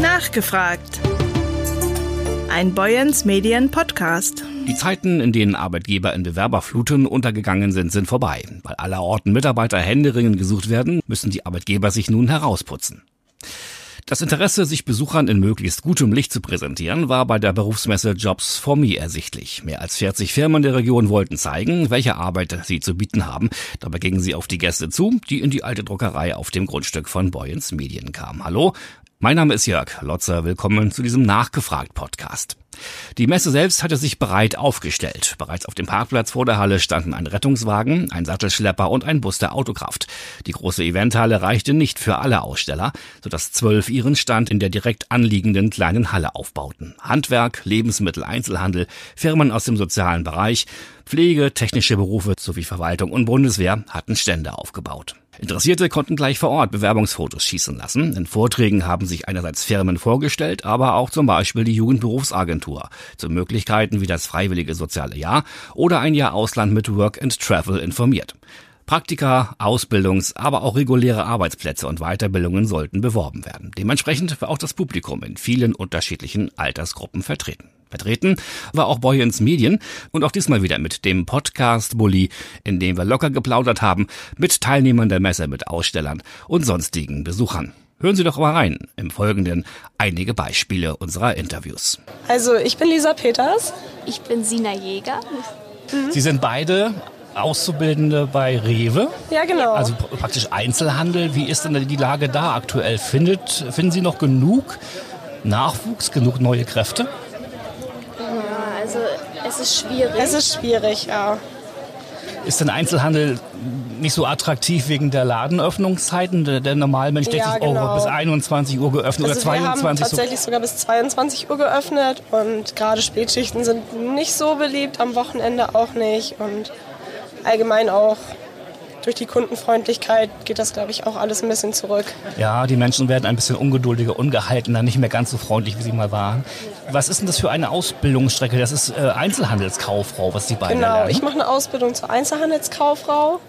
Nachgefragt. Ein Boyens Medien Podcast. Die Zeiten, in denen Arbeitgeber in Bewerberfluten untergegangen sind, sind vorbei. Weil allerorten Mitarbeiter händeringend gesucht werden, müssen die Arbeitgeber sich nun herausputzen. Das Interesse, sich Besuchern in möglichst gutem Licht zu präsentieren, war bei der Berufsmesse Jobs for Me ersichtlich. Mehr als 40 Firmen der Region wollten zeigen, welche Arbeit sie zu bieten haben. Dabei gingen sie auf die Gäste zu, die in die alte Druckerei auf dem Grundstück von Boyens Medien kamen. Hallo, mein Name ist Jörg Lotzer. Willkommen zu diesem Nachgefragt-Podcast. Die Messe selbst hatte sich bereit aufgestellt. Bereits auf dem Parkplatz vor der Halle standen ein Rettungswagen, ein Sattelschlepper und ein Bus der Autokraft. Die große Eventhalle reichte nicht für alle Aussteller, sodass zwölf ihren Stand in der direkt anliegenden kleinen Halle aufbauten. Handwerk, Lebensmittel, Einzelhandel, Firmen aus dem sozialen Bereich, Pflege, technische Berufe sowie Verwaltung und Bundeswehr hatten Stände aufgebaut. Interessierte konnten gleich vor Ort Bewerbungsfotos schießen lassen. In Vorträgen haben sich einerseits Firmen vorgestellt, aber auch zum Beispiel die Jugendberufsagentur zu Möglichkeiten wie das freiwillige soziale Jahr oder ein Jahr Ausland mit Work and Travel informiert. Praktika, Ausbildungs-, aber auch reguläre Arbeitsplätze und Weiterbildungen sollten beworben werden. Dementsprechend war auch das Publikum in vielen unterschiedlichen Altersgruppen vertreten. Vertreten war auch Boyens Medien und auch diesmal wieder mit dem Podcast Bully, in dem wir locker geplaudert haben mit Teilnehmern der Messe, mit Ausstellern und sonstigen Besuchern. Hören Sie doch mal rein. Im Folgenden einige Beispiele unserer Interviews. Also ich bin Lisa Peters. Ich bin Sina Jäger. Mhm. Sie sind beide Auszubildende bei Rewe. Ja, genau. Also praktisch Einzelhandel. Wie ist denn die Lage da aktuell? Findet, finden Sie noch genug Nachwuchs, genug neue Kräfte? Also es ist schwierig. Es ist schwierig, ja. Ist denn Einzelhandel nicht so attraktiv wegen der Ladenöffnungszeiten? Der, der Normalmensch denkt Ja, sich, oh, genau. bis 21 Uhr geöffnet Also oder wir haben 22 Uhr. tatsächlich sogar bis 22 Uhr geöffnet und gerade Spätschichten sind nicht so beliebt, am Wochenende auch nicht und allgemein auch durch die Kundenfreundlichkeit geht das, glaube ich, auch alles ein bisschen zurück. Ja, die Menschen werden ein bisschen ungeduldiger, ungehaltener, nicht mehr ganz so freundlich, wie sie mal waren. Was ist denn das für eine Ausbildungsstrecke? Das ist äh, Einzelhandelskauffrau, was die beiden Genau, lernen. ich mache eine Ausbildung zur Einzelhandelskauffrau.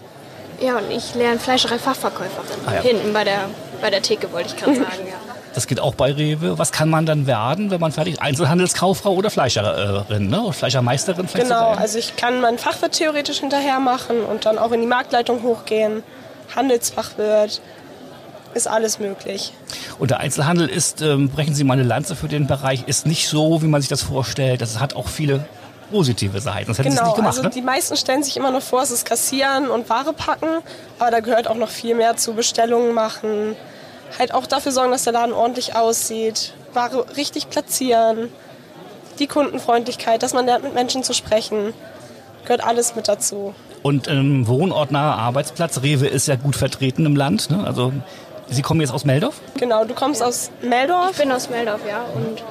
Ja, und ich lerne Fleischerei-Fachverkäuferin. Ah, ja. Hinten bei der, bei der Theke, wollte ich gerade sagen. Ja. Das geht auch bei Rewe. Was kann man dann werden, wenn man fertig ist? Einzelhandelskauffrau oder Fleischerin, ne? Oder Fleischermeisterin vielleicht Genau, also ich kann meinen Fachwirt theoretisch hinterher machen und dann auch in die Marktleitung hochgehen. Handelsfachwirt, ist alles möglich. Und der Einzelhandel ist, ähm, brechen Sie mal eine Lanze für den Bereich, ist nicht so, wie man sich das vorstellt. Das hat auch viele positive Seiten. Das hätten Sie Genau, nicht gemacht, also ne? die meisten stellen sich immer noch vor, es ist Kassieren und Ware packen, aber da gehört auch noch viel mehr zu Bestellungen machen. Halt auch dafür sorgen, dass der Laden ordentlich aussieht, Ware richtig platzieren, die Kundenfreundlichkeit, dass man lernt, mit Menschen zu sprechen, gehört alles mit dazu. Und ähm, wohnortnaher Arbeitsplatz. Rewe ist ja gut vertreten im Land. Ne? Also Sie kommen jetzt aus Meldorf? Genau, du kommst aus Meldorf, Ich bin aus Meldorf, ja. Und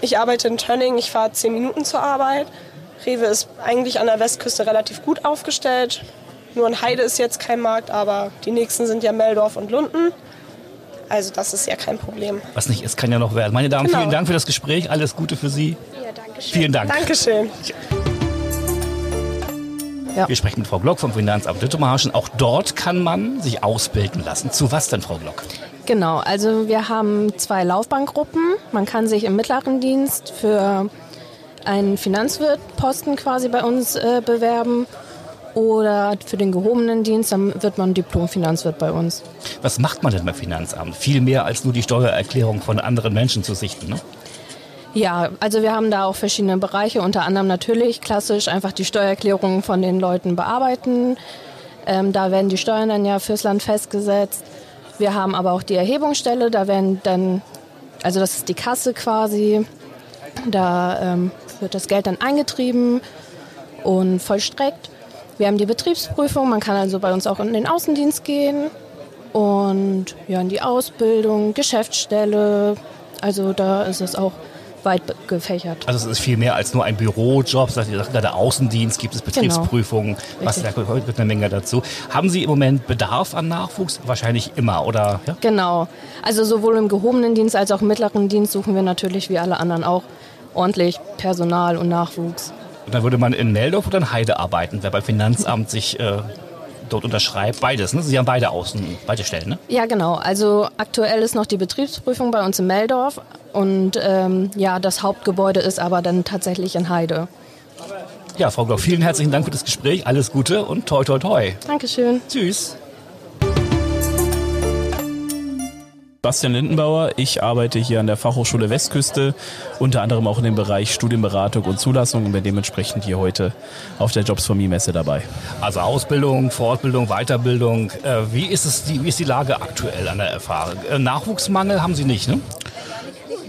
ich arbeite in Tönning, ich fahre zehn Minuten zur Arbeit. Rewe ist eigentlich an der Westküste relativ gut aufgestellt. Nur in Heide ist jetzt kein Markt, aber die nächsten sind ja Meldorf und Lunden. Also das ist ja kein Problem. Was nicht ist, kann ja noch werden. Meine Damen, Genau. vielen Dank für das Gespräch. Alles Gute für Sie. ja, danke schön. Vielen Dank. Dankeschön. Wir sprechen mit Frau Glock vom Finanzamt Dithmarschen. Auch dort kann man sich ausbilden lassen. Zu was denn, Frau Glock? Genau, also wir haben zwei Laufbahngruppen. Man kann sich im mittleren Dienst für einen Finanzwirtposten quasi bei uns äh, bewerben oder für den gehobenen Dienst, dann wird man Diplom-Finanzwirt bei uns. Was macht man denn beim Finanzamt? Viel mehr als nur die Steuererklärung von anderen Menschen zu sichten. Ne? Ja, also wir haben da auch verschiedene Bereiche, unter anderem natürlich klassisch einfach die Steuererklärungen von den Leuten bearbeiten. Ähm, da werden die Steuern dann ja fürs Land festgesetzt. Wir haben aber auch die Erhebungsstelle, da werden dann, also das ist die Kasse quasi, da ähm, wird das Geld dann eingetrieben und vollstreckt. Wir haben die Betriebsprüfung, man kann also bei uns auch in den Außendienst gehen und ja, in die Ausbildung, Geschäftsstelle, also da ist es auch weit gefächert. Also es ist viel mehr als nur ein Bürojob. Sie sagten gerade Außendienst, gibt es Betriebsprüfungen, was da gehört eine Menge dazu. Haben Sie im Moment Bedarf an Nachwuchs? Wahrscheinlich immer, oder? Ja? Genau. Also sowohl im gehobenen Dienst als auch im mittleren Dienst suchen wir natürlich wie alle anderen auch ordentlich Personal und Nachwuchs. Und dann würde man in Meldorf oder in Heide arbeiten, wer beim Finanzamt sich äh, dort unterschreibt. Beides, ne? Sie haben beide Außen, beide Stellen, ne? Ja, genau. Also aktuell ist noch die Betriebsprüfung bei uns in Meldorf und ähm, ja, das Hauptgebäude ist aber dann tatsächlich in Heide. Ja, Frau Glock, vielen herzlichen Dank für das Gespräch. Alles Gute und toi, toi, toi. Dankeschön. Tschüss. Bastian Lindenbauer. Ich arbeite hier an der Fachhochschule Westküste, unter anderem auch in dem Bereich Studienberatung und Zulassung und bin dementsprechend hier heute auf der Jobs for Me Messe dabei. Also Ausbildung, Fortbildung, Weiterbildung. Äh, wie ist es, die, wie ist die Lage aktuell an der FH? Äh, Nachwuchsmangel haben Sie nicht, ne?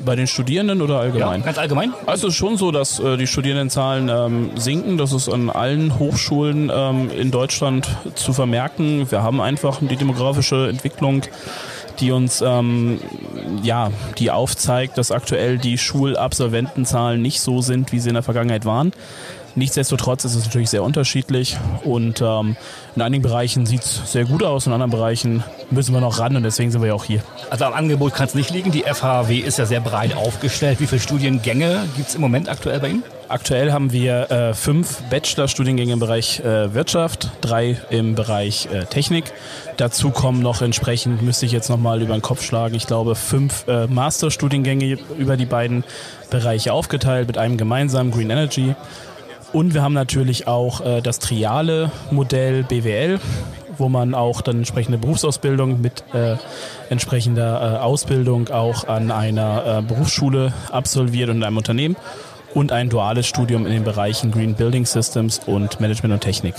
Bei den Studierenden oder allgemein? Ja, ganz allgemein? Also es ist schon so, dass äh, die Studierendenzahlen ähm, sinken. Das ist an allen Hochschulen ähm, in Deutschland zu vermerken. Wir haben einfach die demografische Entwicklung die uns ähm, ja, die aufzeigt, dass aktuell die Schulabsolventenzahlen nicht so sind, wie sie in der Vergangenheit waren. Nichtsdestotrotz ist es natürlich sehr unterschiedlich und ähm, in einigen Bereichen sieht es sehr gut aus, in anderen Bereichen müssen wir noch ran und deswegen sind wir ja auch hier. Also am Angebot kann es nicht liegen. Die FHW ist ja sehr breit aufgestellt. Wie viele Studiengänge gibt es im Moment aktuell bei Ihnen? Aktuell haben wir äh, fünf Bachelor-Studiengänge im Bereich äh, Wirtschaft, drei im Bereich äh, Technik. Dazu kommen noch entsprechend, müsste ich jetzt nochmal über den Kopf schlagen, ich glaube fünf äh, Master-Studiengänge über die beiden Bereiche aufgeteilt mit einem gemeinsamen Green Energy. Und wir haben natürlich auch äh, das triale Modell BWL, wo man auch dann entsprechende Berufsausbildung mit äh, entsprechender äh, Ausbildung auch an einer äh, Berufsschule absolviert und in einem Unternehmen und ein duales Studium in den Bereichen Green Building Systems und Management und Technik.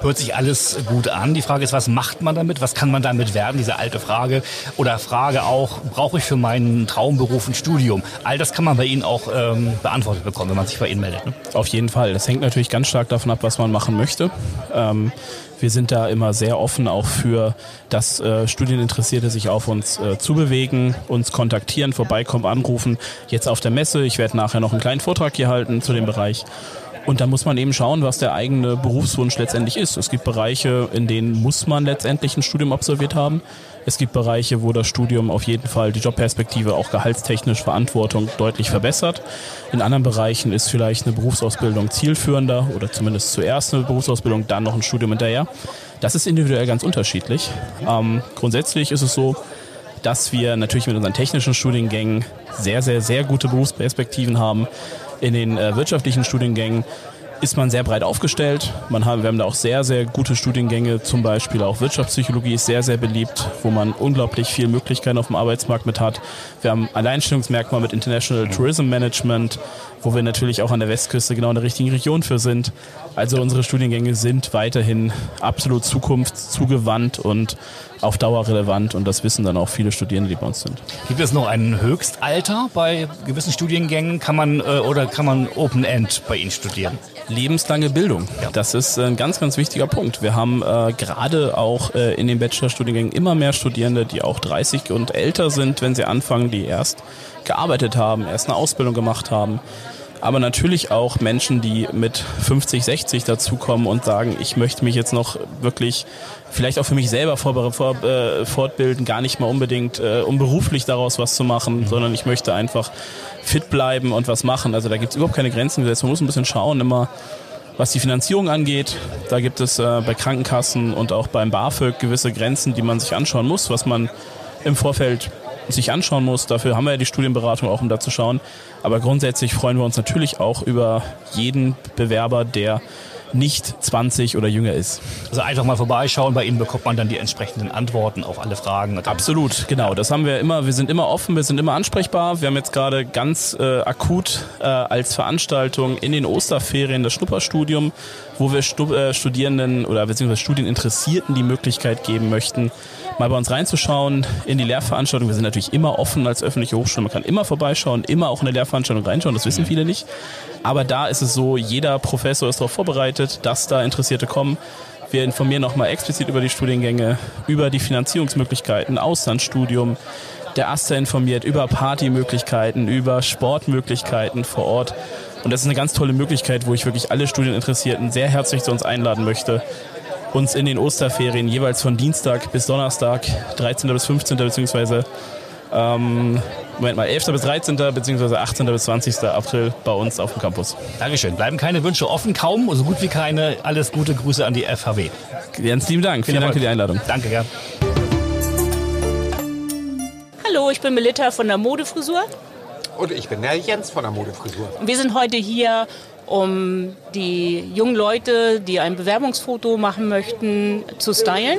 Hört sich alles gut an. Die Frage ist, was macht man damit? Was kann man damit werden? Diese alte Frage. Oder Frage auch, brauche ich für meinen Traumberuf ein Studium? All das kann man bei Ihnen auch ähm, beantwortet bekommen, wenn man sich bei Ihnen meldet. Ne? Auf jeden Fall. Das hängt natürlich ganz stark davon ab, was man machen möchte. Ähm, wir sind da immer sehr offen auch für, dass äh, Studieninteressierte sich auf uns äh, zubewegen, uns kontaktieren, vorbeikommen, anrufen. Jetzt auf der Messe. Ich werde nachher noch einen kleinen Vortrag hier halten zu dem Bereich. Und da muss man eben schauen, was der eigene Berufswunsch letztendlich ist. Es gibt Bereiche, in denen muss man letztendlich ein Studium absolviert haben. Es gibt Bereiche, wo das Studium auf jeden Fall die Jobperspektive auch gehaltstechnisch Verantwortung deutlich verbessert. In anderen Bereichen ist vielleicht eine Berufsausbildung zielführender oder zumindest zuerst eine Berufsausbildung, dann noch ein Studium hinterher. Das ist individuell ganz unterschiedlich. Ähm, grundsätzlich ist es so, dass wir natürlich mit unseren technischen Studiengängen sehr, sehr, sehr gute Berufsperspektiven haben. In den äh, wirtschaftlichen Studiengängen ist man sehr breit aufgestellt. Man haben, wir haben da auch sehr, sehr gute Studiengänge, zum Beispiel auch Wirtschaftspsychologie ist sehr, sehr beliebt, wo man unglaublich viele Möglichkeiten auf dem Arbeitsmarkt mit hat. Wir haben Alleinstellungsmerkmal mit International Tourism Management, wo wir natürlich auch an der Westküste genau in der richtigen Region für sind. Also unsere Studiengänge sind weiterhin absolut zukunftszugewandт und auf Dauer relevant und das wissen dann auch viele Studierende, die bei uns sind. Gibt es noch ein Höchstalter bei gewissen Studiengängen? Kann man äh, oder kann man Open End bei Ihnen studieren? Lebenslange Bildung. Ja. Das ist ein ganz, ganz wichtiger Punkt. Wir haben äh, gerade auch äh, in den Bachelorstudiengängen immer mehr Studierende, die auch 30 und älter sind, wenn sie anfangen, die erst gearbeitet haben, erst eine Ausbildung gemacht haben aber natürlich auch Menschen, die mit 50, 60 dazukommen und sagen, ich möchte mich jetzt noch wirklich vielleicht auch für mich selber vor, vor, äh, fortbilden, gar nicht mal unbedingt, äh, um beruflich daraus was zu machen, mhm. sondern ich möchte einfach fit bleiben und was machen. Also da gibt es überhaupt keine Grenzen gesetzt. Man muss ein bisschen schauen immer, was die Finanzierung angeht. Da gibt es äh, bei Krankenkassen und auch beim BAföG gewisse Grenzen, die man sich anschauen muss, was man im Vorfeld sich anschauen muss. Dafür haben wir ja die Studienberatung auch, um da zu schauen. Aber grundsätzlich freuen wir uns natürlich auch über jeden Bewerber, der nicht 20 oder jünger ist. Also einfach mal vorbeischauen, bei Ihnen bekommt man dann die entsprechenden Antworten auf alle Fragen. Absolut, genau. Das haben wir immer, wir sind immer offen, wir sind immer ansprechbar. Wir haben jetzt gerade ganz äh, akut äh, als Veranstaltung in den Osterferien das Schnupperstudium, wo wir Stu äh, Studierenden oder beziehungsweise Studieninteressierten die Möglichkeit geben möchten, mal bei uns reinzuschauen in die Lehrveranstaltung. Wir sind natürlich immer offen als öffentliche Hochschule. Man kann immer vorbeischauen, immer auch in eine Lehrveranstaltung reinschauen. Das wissen viele nicht. Aber da ist es so, jeder Professor ist darauf vorbereitet, dass da Interessierte kommen. Wir informieren nochmal explizit über die Studiengänge, über die Finanzierungsmöglichkeiten, Auslandsstudium. Der Aster informiert über Partymöglichkeiten, über Sportmöglichkeiten vor Ort. Und das ist eine ganz tolle Möglichkeit, wo ich wirklich alle Studieninteressierten sehr herzlich zu uns einladen möchte, uns in den Osterferien jeweils von Dienstag bis Donnerstag, 13. bis 15. beziehungsweise ähm, Moment mal, 11. bis 13. bzw. 18. bis 20. April bei uns auf dem Campus. Dankeschön. Bleiben keine Wünsche offen, kaum, so gut wie keine. Alles gute Grüße an die FHW. Ganz lieben Dank. Vielen Dank für die Einladung. Danke, ja. Hallo, ich bin Melita von der Modefrisur. Und ich bin der Jens von der Modefrisur. Wir sind heute hier, um die jungen Leute, die ein Bewerbungsfoto machen möchten, zu stylen.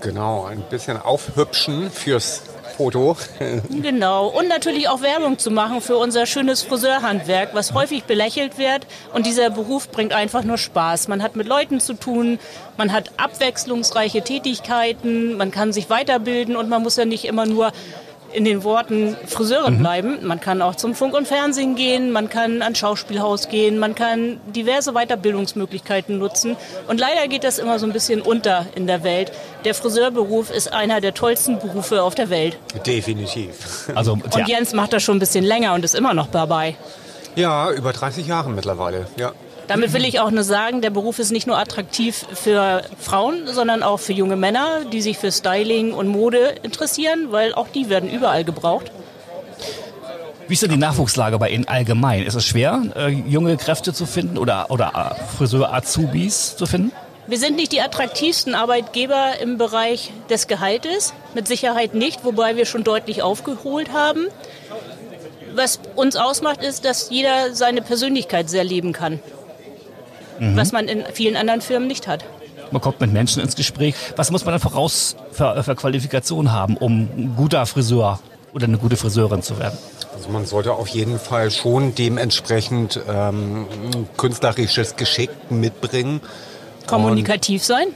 Genau, ein bisschen aufhübschen fürs Foto. Genau. Und natürlich auch Werbung zu machen für unser schönes Friseurhandwerk, was häufig belächelt wird. Und dieser Beruf bringt einfach nur Spaß. Man hat mit Leuten zu tun, man hat abwechslungsreiche Tätigkeiten, man kann sich weiterbilden und man muss ja nicht immer nur in den Worten Friseurin Mhm. bleiben. Man kann auch zum Funk und Fernsehen gehen, man kann ans Schauspielhaus gehen, man kann diverse Weiterbildungsmöglichkeiten nutzen. Und leider geht das immer so ein bisschen unter in der Welt. Der Friseurberuf ist einer der tollsten Berufe auf der Welt. Definitiv. Also, Und Jens macht das schon ein bisschen länger und ist immer noch dabei. Ja, über 30 Jahre mittlerweile. Ja. Damit will ich auch nur sagen, der Beruf ist nicht nur attraktiv für Frauen, sondern auch für junge Männer, die sich für Styling und Mode interessieren, weil auch die werden überall gebraucht. Wie ist denn die Nachwuchslage bei Ihnen allgemein? Ist es schwer, äh, junge Kräfte zu finden oder, oder äh, Friseur-Azubis zu finden? Wir sind nicht die attraktivsten Arbeitgeber im Bereich des Gehaltes, mit Sicherheit nicht, wobei wir schon deutlich aufgeholt haben. Was uns ausmacht, ist, dass jeder seine Persönlichkeit sehr leben kann, was man in vielen anderen Firmen nicht hat. Man kommt mit Menschen ins Gespräch. Was muss man dann voraus für, für Qualifikationen haben, um ein guter Friseur oder eine gute Friseurin zu werden? Also man sollte auf jeden Fall schon dementsprechend ähm, künstlerisches Geschick mitbringen. Kommunikativ sein?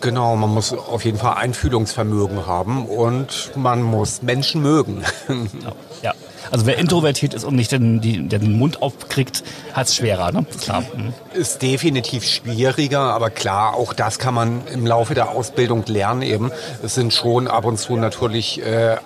Genau, man muss auf jeden Fall Einfühlungsvermögen haben und man muss Menschen mögen. Ja. Also wer introvertiert ist und nicht den, die, den Mund aufkriegt, hat es schwerer. Ne? Klar. Mhm. Ist definitiv schwieriger, aber klar, auch das kann man im Laufe der Ausbildung lernen eben. Es sind schon ab und zu natürlich äh,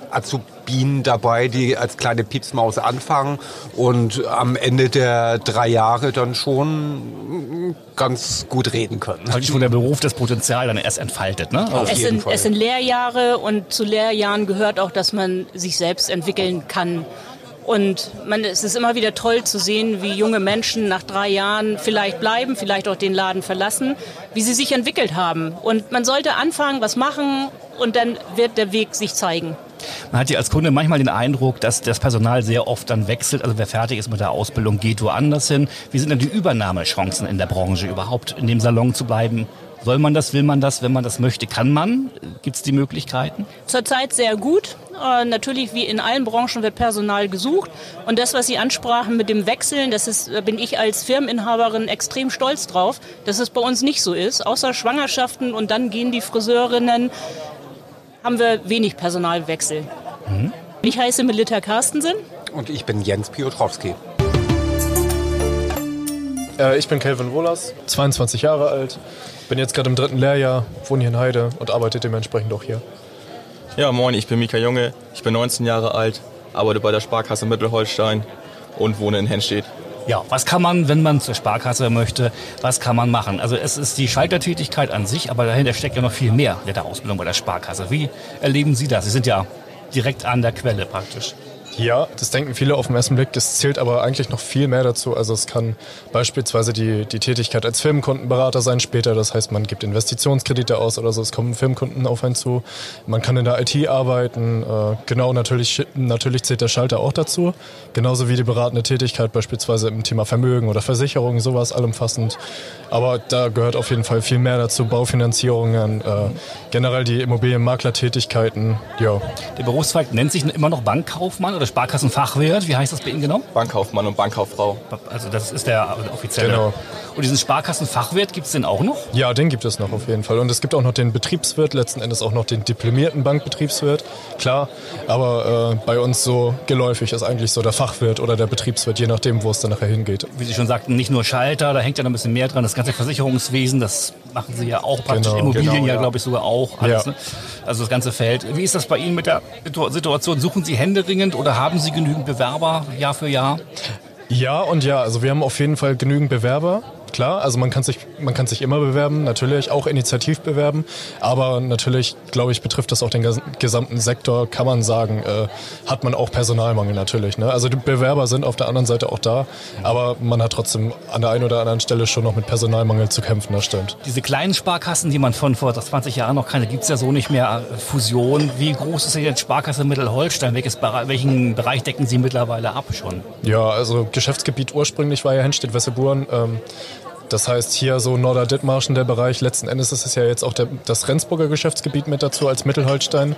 Azubinen dabei, die als kleine Piepsmaus anfangen und am Ende der drei Jahre dann schon ganz gut reden können. Praktisch, wo der Beruf das Potenzial dann erst entfaltet. Ne? Auf Es jeden sind, Fall. es sind Lehrjahre und zu Lehrjahren gehört auch, dass man sich selbst entwickeln kann. Und man, es ist immer wieder toll zu sehen, wie junge Menschen nach drei Jahren vielleicht bleiben, vielleicht auch den Laden verlassen, wie sie sich entwickelt haben. Und man sollte anfangen, was machen und dann wird der Weg sich zeigen. Man hat ja als Kunde manchmal den Eindruck, dass das Personal sehr oft dann wechselt. Also wer fertig ist mit der Ausbildung, geht woanders hin. Wie sind denn die Übernahmechancen in der Branche überhaupt, in dem Salon zu bleiben? Soll man das, will man das, wenn man das möchte, kann man? Gibt es die Möglichkeiten? Zurzeit sehr gut. Äh, natürlich, wie in allen Branchen, wird Personal gesucht. Und das, was Sie ansprachen mit dem Wechseln, das ist, da bin ich als Firmeninhaberin extrem stolz drauf, dass es bei uns nicht so ist. Außer Schwangerschaften und dann gehen die Friseurinnen, haben wir wenig Personalwechsel. Ich heiße Melita Carstensen. Und ich bin Jens Piotrowski. Äh, ich bin Kelvin Wohlers, 22 Jahre alt, bin jetzt gerade im dritten Lehrjahr, wohne hier in Heide und arbeite dementsprechend auch hier. Ja, moin, ich bin Mika Junge, ich bin 19 Jahre alt, arbeite bei der Sparkasse Mittelholstein und wohne in Henstedt. Ja, was kann man, wenn man zur Sparkasse möchte, was kann man machen? Also es ist die Schaltertätigkeit an sich, aber dahinter steckt ja noch viel mehr mit der Ausbildung bei der Sparkasse. Wie erleben Sie das? Sie sind ja direkt an der Quelle praktisch. Ja, das denken viele auf den ersten Blick. Das zählt aber eigentlich noch viel mehr dazu. Also es kann beispielsweise die, die Tätigkeit als Firmenkundenberater sein später. Das heißt, man gibt Investitionskredite aus oder so. Es kommen Firmenkunden auf einen zu. Man kann in der IT arbeiten. Äh, genau, natürlich, natürlich zählt der Schalter auch dazu. Genauso wie die beratende Tätigkeit beispielsweise im Thema Vermögen oder Versicherungen, sowas allumfassend. Aber da gehört auf jeden Fall viel mehr dazu. Baufinanzierungen, äh, generell die Immobilienmaklertätigkeiten. Ja, Der Berufszweig nennt sich immer noch Bankkaufmann oder Sparkassenfachwirt. Wie heißt das bei Ihnen genau? Bankkaufmann und Bankkauffrau. Also das ist der offizielle. Genau. Und diesen Sparkassenfachwirt gibt es den auch noch? Ja, den gibt es noch auf jeden Fall. Und es gibt auch noch den Betriebswirt, letzten Endes auch noch den diplomierten Bankbetriebswirt, klar. Aber äh, bei uns so geläufig ist eigentlich so der Fachwirt oder der Betriebswirt, je nachdem, wo es dann nachher hingeht. Wie Sie schon sagten, nicht nur Schalter, da hängt ja noch ein bisschen mehr dran. Das ganze Versicherungswesen, das machen Sie ja auch praktisch. Genau, Immobilien genau, ja, ja. glaube ich, sogar auch. Alles, Ja. ne? Also das ganze Feld. Wie ist das bei Ihnen mit der Situ- Situation? Suchen Sie händeringend oder haben Sie genügend Bewerber Jahr für Jahr? Ja und ja, also wir haben auf jeden Fall genügend Bewerber. Klar. Also man kann sich, man kann sich immer bewerben, natürlich, auch initiativ bewerben. Aber natürlich, glaube ich, betrifft das auch den gesamten Sektor, kann man sagen, äh, hat man auch Personalmangel natürlich. Ne? Also die Bewerber sind auf der anderen Seite auch da, aber man hat trotzdem an der einen oder anderen Stelle schon noch mit Personalmangel zu kämpfen, das stimmt. Diese kleinen Sparkassen, die man von vor 20 Jahren noch keine, gibt es ja so nicht mehr. Fusion, wie groß ist denn jetzt Sparkasse Mittelholstein? Welches, welchen Bereich decken Sie mittlerweile ab schon? Ja, also Geschäftsgebiet ursprünglich war ja Henstedt-Wesseburen. Ähm, das heißt, hier so Norder-Dithmarschen der Bereich, letzten Endes ist es ja jetzt auch der, das Rendsburger Geschäftsgebiet mit dazu als Mittelholstein.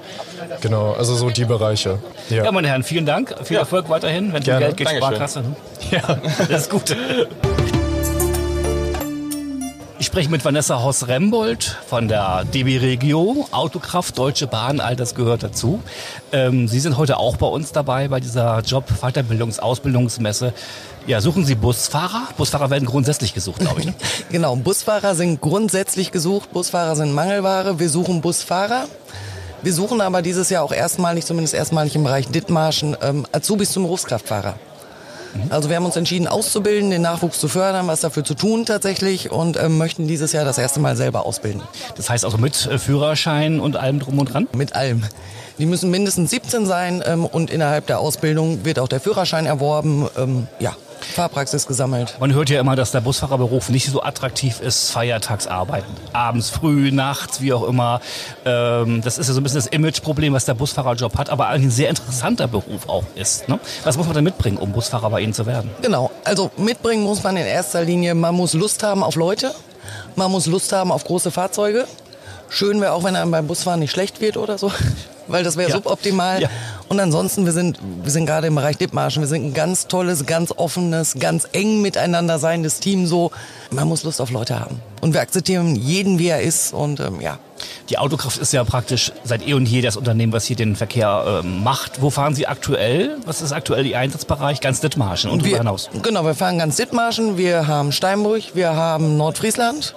Genau, also so die Bereiche. Ja, ja meine Herren, vielen Dank. Viel ja. Erfolg weiterhin. Wenn um Geld geht, Dankeschön. Sparkasse. Ja, das ist gut. Ich spreche mit Vanessa Hoss-Rembold von der DB Regio, Autokraft, Deutsche Bahn, all das gehört dazu. Ähm, Sie sind heute auch bei uns dabei bei dieser Job-, Weiterbildungs-, Ausbildungsmesse. Ja, suchen Sie Busfahrer? Busfahrer werden grundsätzlich gesucht, glaube ich. Ne? genau, Busfahrer sind grundsätzlich gesucht. Busfahrer sind Mangelware. Wir suchen Busfahrer. Wir suchen aber dieses Jahr auch erstmalig, zumindest erstmalig im Bereich Dithmarschen, ähm, Azubis zum Berufskraftfahrer. Also wir haben uns entschieden auszubilden, den Nachwuchs zu fördern, was dafür zu tun tatsächlich und äh, möchten dieses Jahr das erste Mal selber ausbilden. Das heißt also mit äh, Führerschein und allem drum und dran? Mit allem. Die müssen mindestens 17 sein ähm, und innerhalb der Ausbildung wird auch der Führerschein erworben. Ähm, ja, Fahrpraxis gesammelt. Man hört ja immer, dass der Busfahrerberuf nicht so attraktiv ist, feiertagsarbeiten. Abends, früh, nachts, wie auch immer. Ähm, das ist ja so ein bisschen das Imageproblem, was der Busfahrerjob hat, aber eigentlich ein sehr interessanter Beruf auch ist. Ne? Was muss man denn mitbringen, um Busfahrer bei Ihnen zu werden? Genau, also mitbringen muss man in erster Linie, man muss Lust haben auf Leute, man muss Lust haben auf große Fahrzeuge. Schön wäre auch, wenn einem beim Busfahren nicht schlecht wird oder so, weil das wäre ja. suboptimal. Ja. Und ansonsten, wir sind, wir sind gerade im Bereich Dipmarschen, wir sind ein ganz tolles, ganz offenes, ganz eng miteinander seiendes Team so. Man muss Lust auf Leute haben. Und wir akzeptieren jeden, wie er ist und ähm, ja. Die Autokraft ist ja praktisch seit eh und je das Unternehmen, was hier den Verkehr äh, macht. Wo fahren Sie aktuell? Was ist aktuell Ihr Einsatzbereich? Ganz Dithmarschen und darüber hinaus? Genau, wir fahren ganz Dithmarschen, wir haben Steinburg, wir haben Nordfriesland,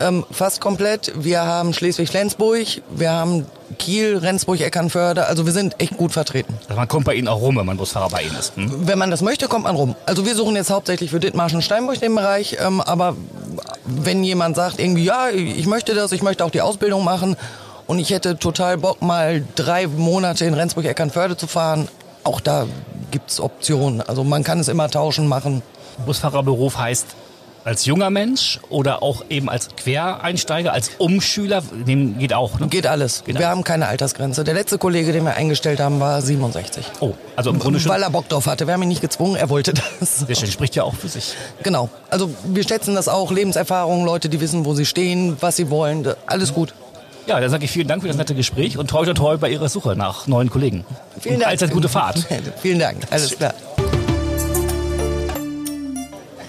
ähm, fast komplett. Wir haben Schleswig-Flensburg, wir haben Kiel, Rendsburg, Eckernförde. Also wir sind echt gut vertreten. Also man kommt bei Ihnen auch rum, wenn man Busfahrer bei Ihnen ist. Hm? Wenn man das möchte, kommt man rum. Also wir suchen jetzt hauptsächlich für Dithmarschen und Steinburg den Bereich. Ähm, aber wenn jemand sagt irgendwie, ja, ich möchte das, ich möchte auch die Ausbildung machen und ich hätte total Bock, mal drei Monate in Rendsburg, Eckernförde zu fahren, auch da gibt es Optionen. Also man kann es immer tauschen, machen. Busfahrerberuf heißt als junger Mensch oder auch eben als Quereinsteiger, als Umschüler, dem geht auch. Ne? Geht alles. Geht wir alles. haben keine Altersgrenze. Der letzte Kollege, den wir eingestellt haben, war 67. Oh, also im Grunde schon. Weil er Bock drauf hatte. Wir haben ihn nicht gezwungen, er wollte das. Der spricht ja auch für sich. Genau. Also wir schätzen das auch. Lebenserfahrung, Leute, die wissen, wo sie stehen, was sie wollen. Alles gut. Ja, dann sage ich vielen Dank für das nette Gespräch und toi toi toi bei Ihrer Suche nach neuen Kollegen. Vielen und Dank. Allzeit gute Fahrt. vielen Dank. Alles klar.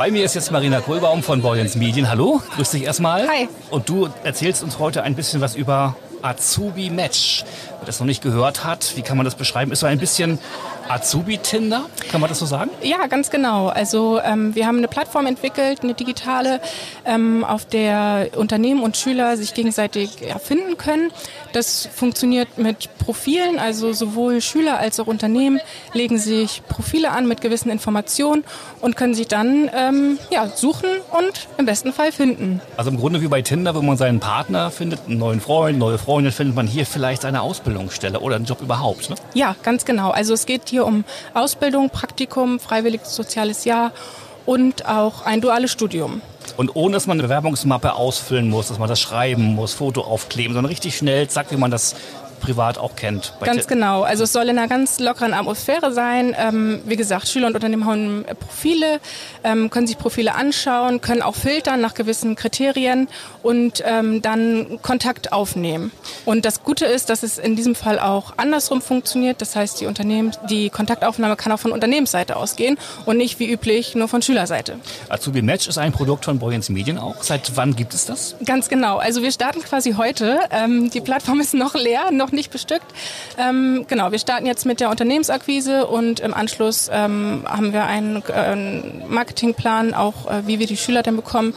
Bei mir ist jetzt Marina Kohlbaum von Boyens Medien. Hallo, grüß dich erstmal. Hi. Und du erzählst uns heute ein bisschen was über Azubi Match. Wer das noch nicht gehört hat, wie kann man das beschreiben? Ist so ein bisschen Azubi-Tinder, kann man das so sagen? Ja, ganz genau. Also ähm, wir haben eine Plattform entwickelt, eine digitale, ähm, auf der Unternehmen und Schüler sich gegenseitig erfinden können. Das funktioniert mit Profilen, also sowohl Schüler als auch Unternehmen legen sich Profile an mit gewissen Informationen und können sich dann ähm, ja, suchen und im besten Fall finden. Also im Grunde wie bei Tinder, wenn man seinen Partner findet, einen neuen Freund, neue Freundin, findet man hier vielleicht eine Ausbildungsstelle oder einen Job überhaupt. Ne? Ja, ganz genau. Also es geht hier um Ausbildung, Praktikum, freiwilliges soziales Jahr und auch ein duales Studium. Und ohne dass man eine Bewerbungsmappe ausfüllen muss, dass man das schreiben muss, Foto aufkleben, sondern richtig schnell, zack, wie man das privat auch kennt. Ganz genau. Also es soll in einer ganz lockeren Atmosphäre sein. Ähm, wie gesagt, Schüler und Unternehmen haben Profile, ähm, können sich Profile anschauen, können auch filtern nach gewissen Kriterien und ähm, dann Kontakt aufnehmen. Und das Gute ist, dass es in diesem Fall auch andersrum funktioniert. Das heißt, die Unternehmen, die Kontaktaufnahme kann auch von Unternehmensseite ausgehen und nicht wie üblich nur von Schülerseite. Azubi Match ist ein Produkt von Boyens Medien auch. Seit wann gibt es das? Ganz genau. Also wir starten quasi heute. Ähm, die Plattform ist noch leer, noch noch nicht bestückt. Ähm, genau, wir starten jetzt mit der Unternehmensakquise und im Anschluss ähm, haben wir einen, äh, Marketingplan, auch äh, wie wir die Schüler dann bekommen.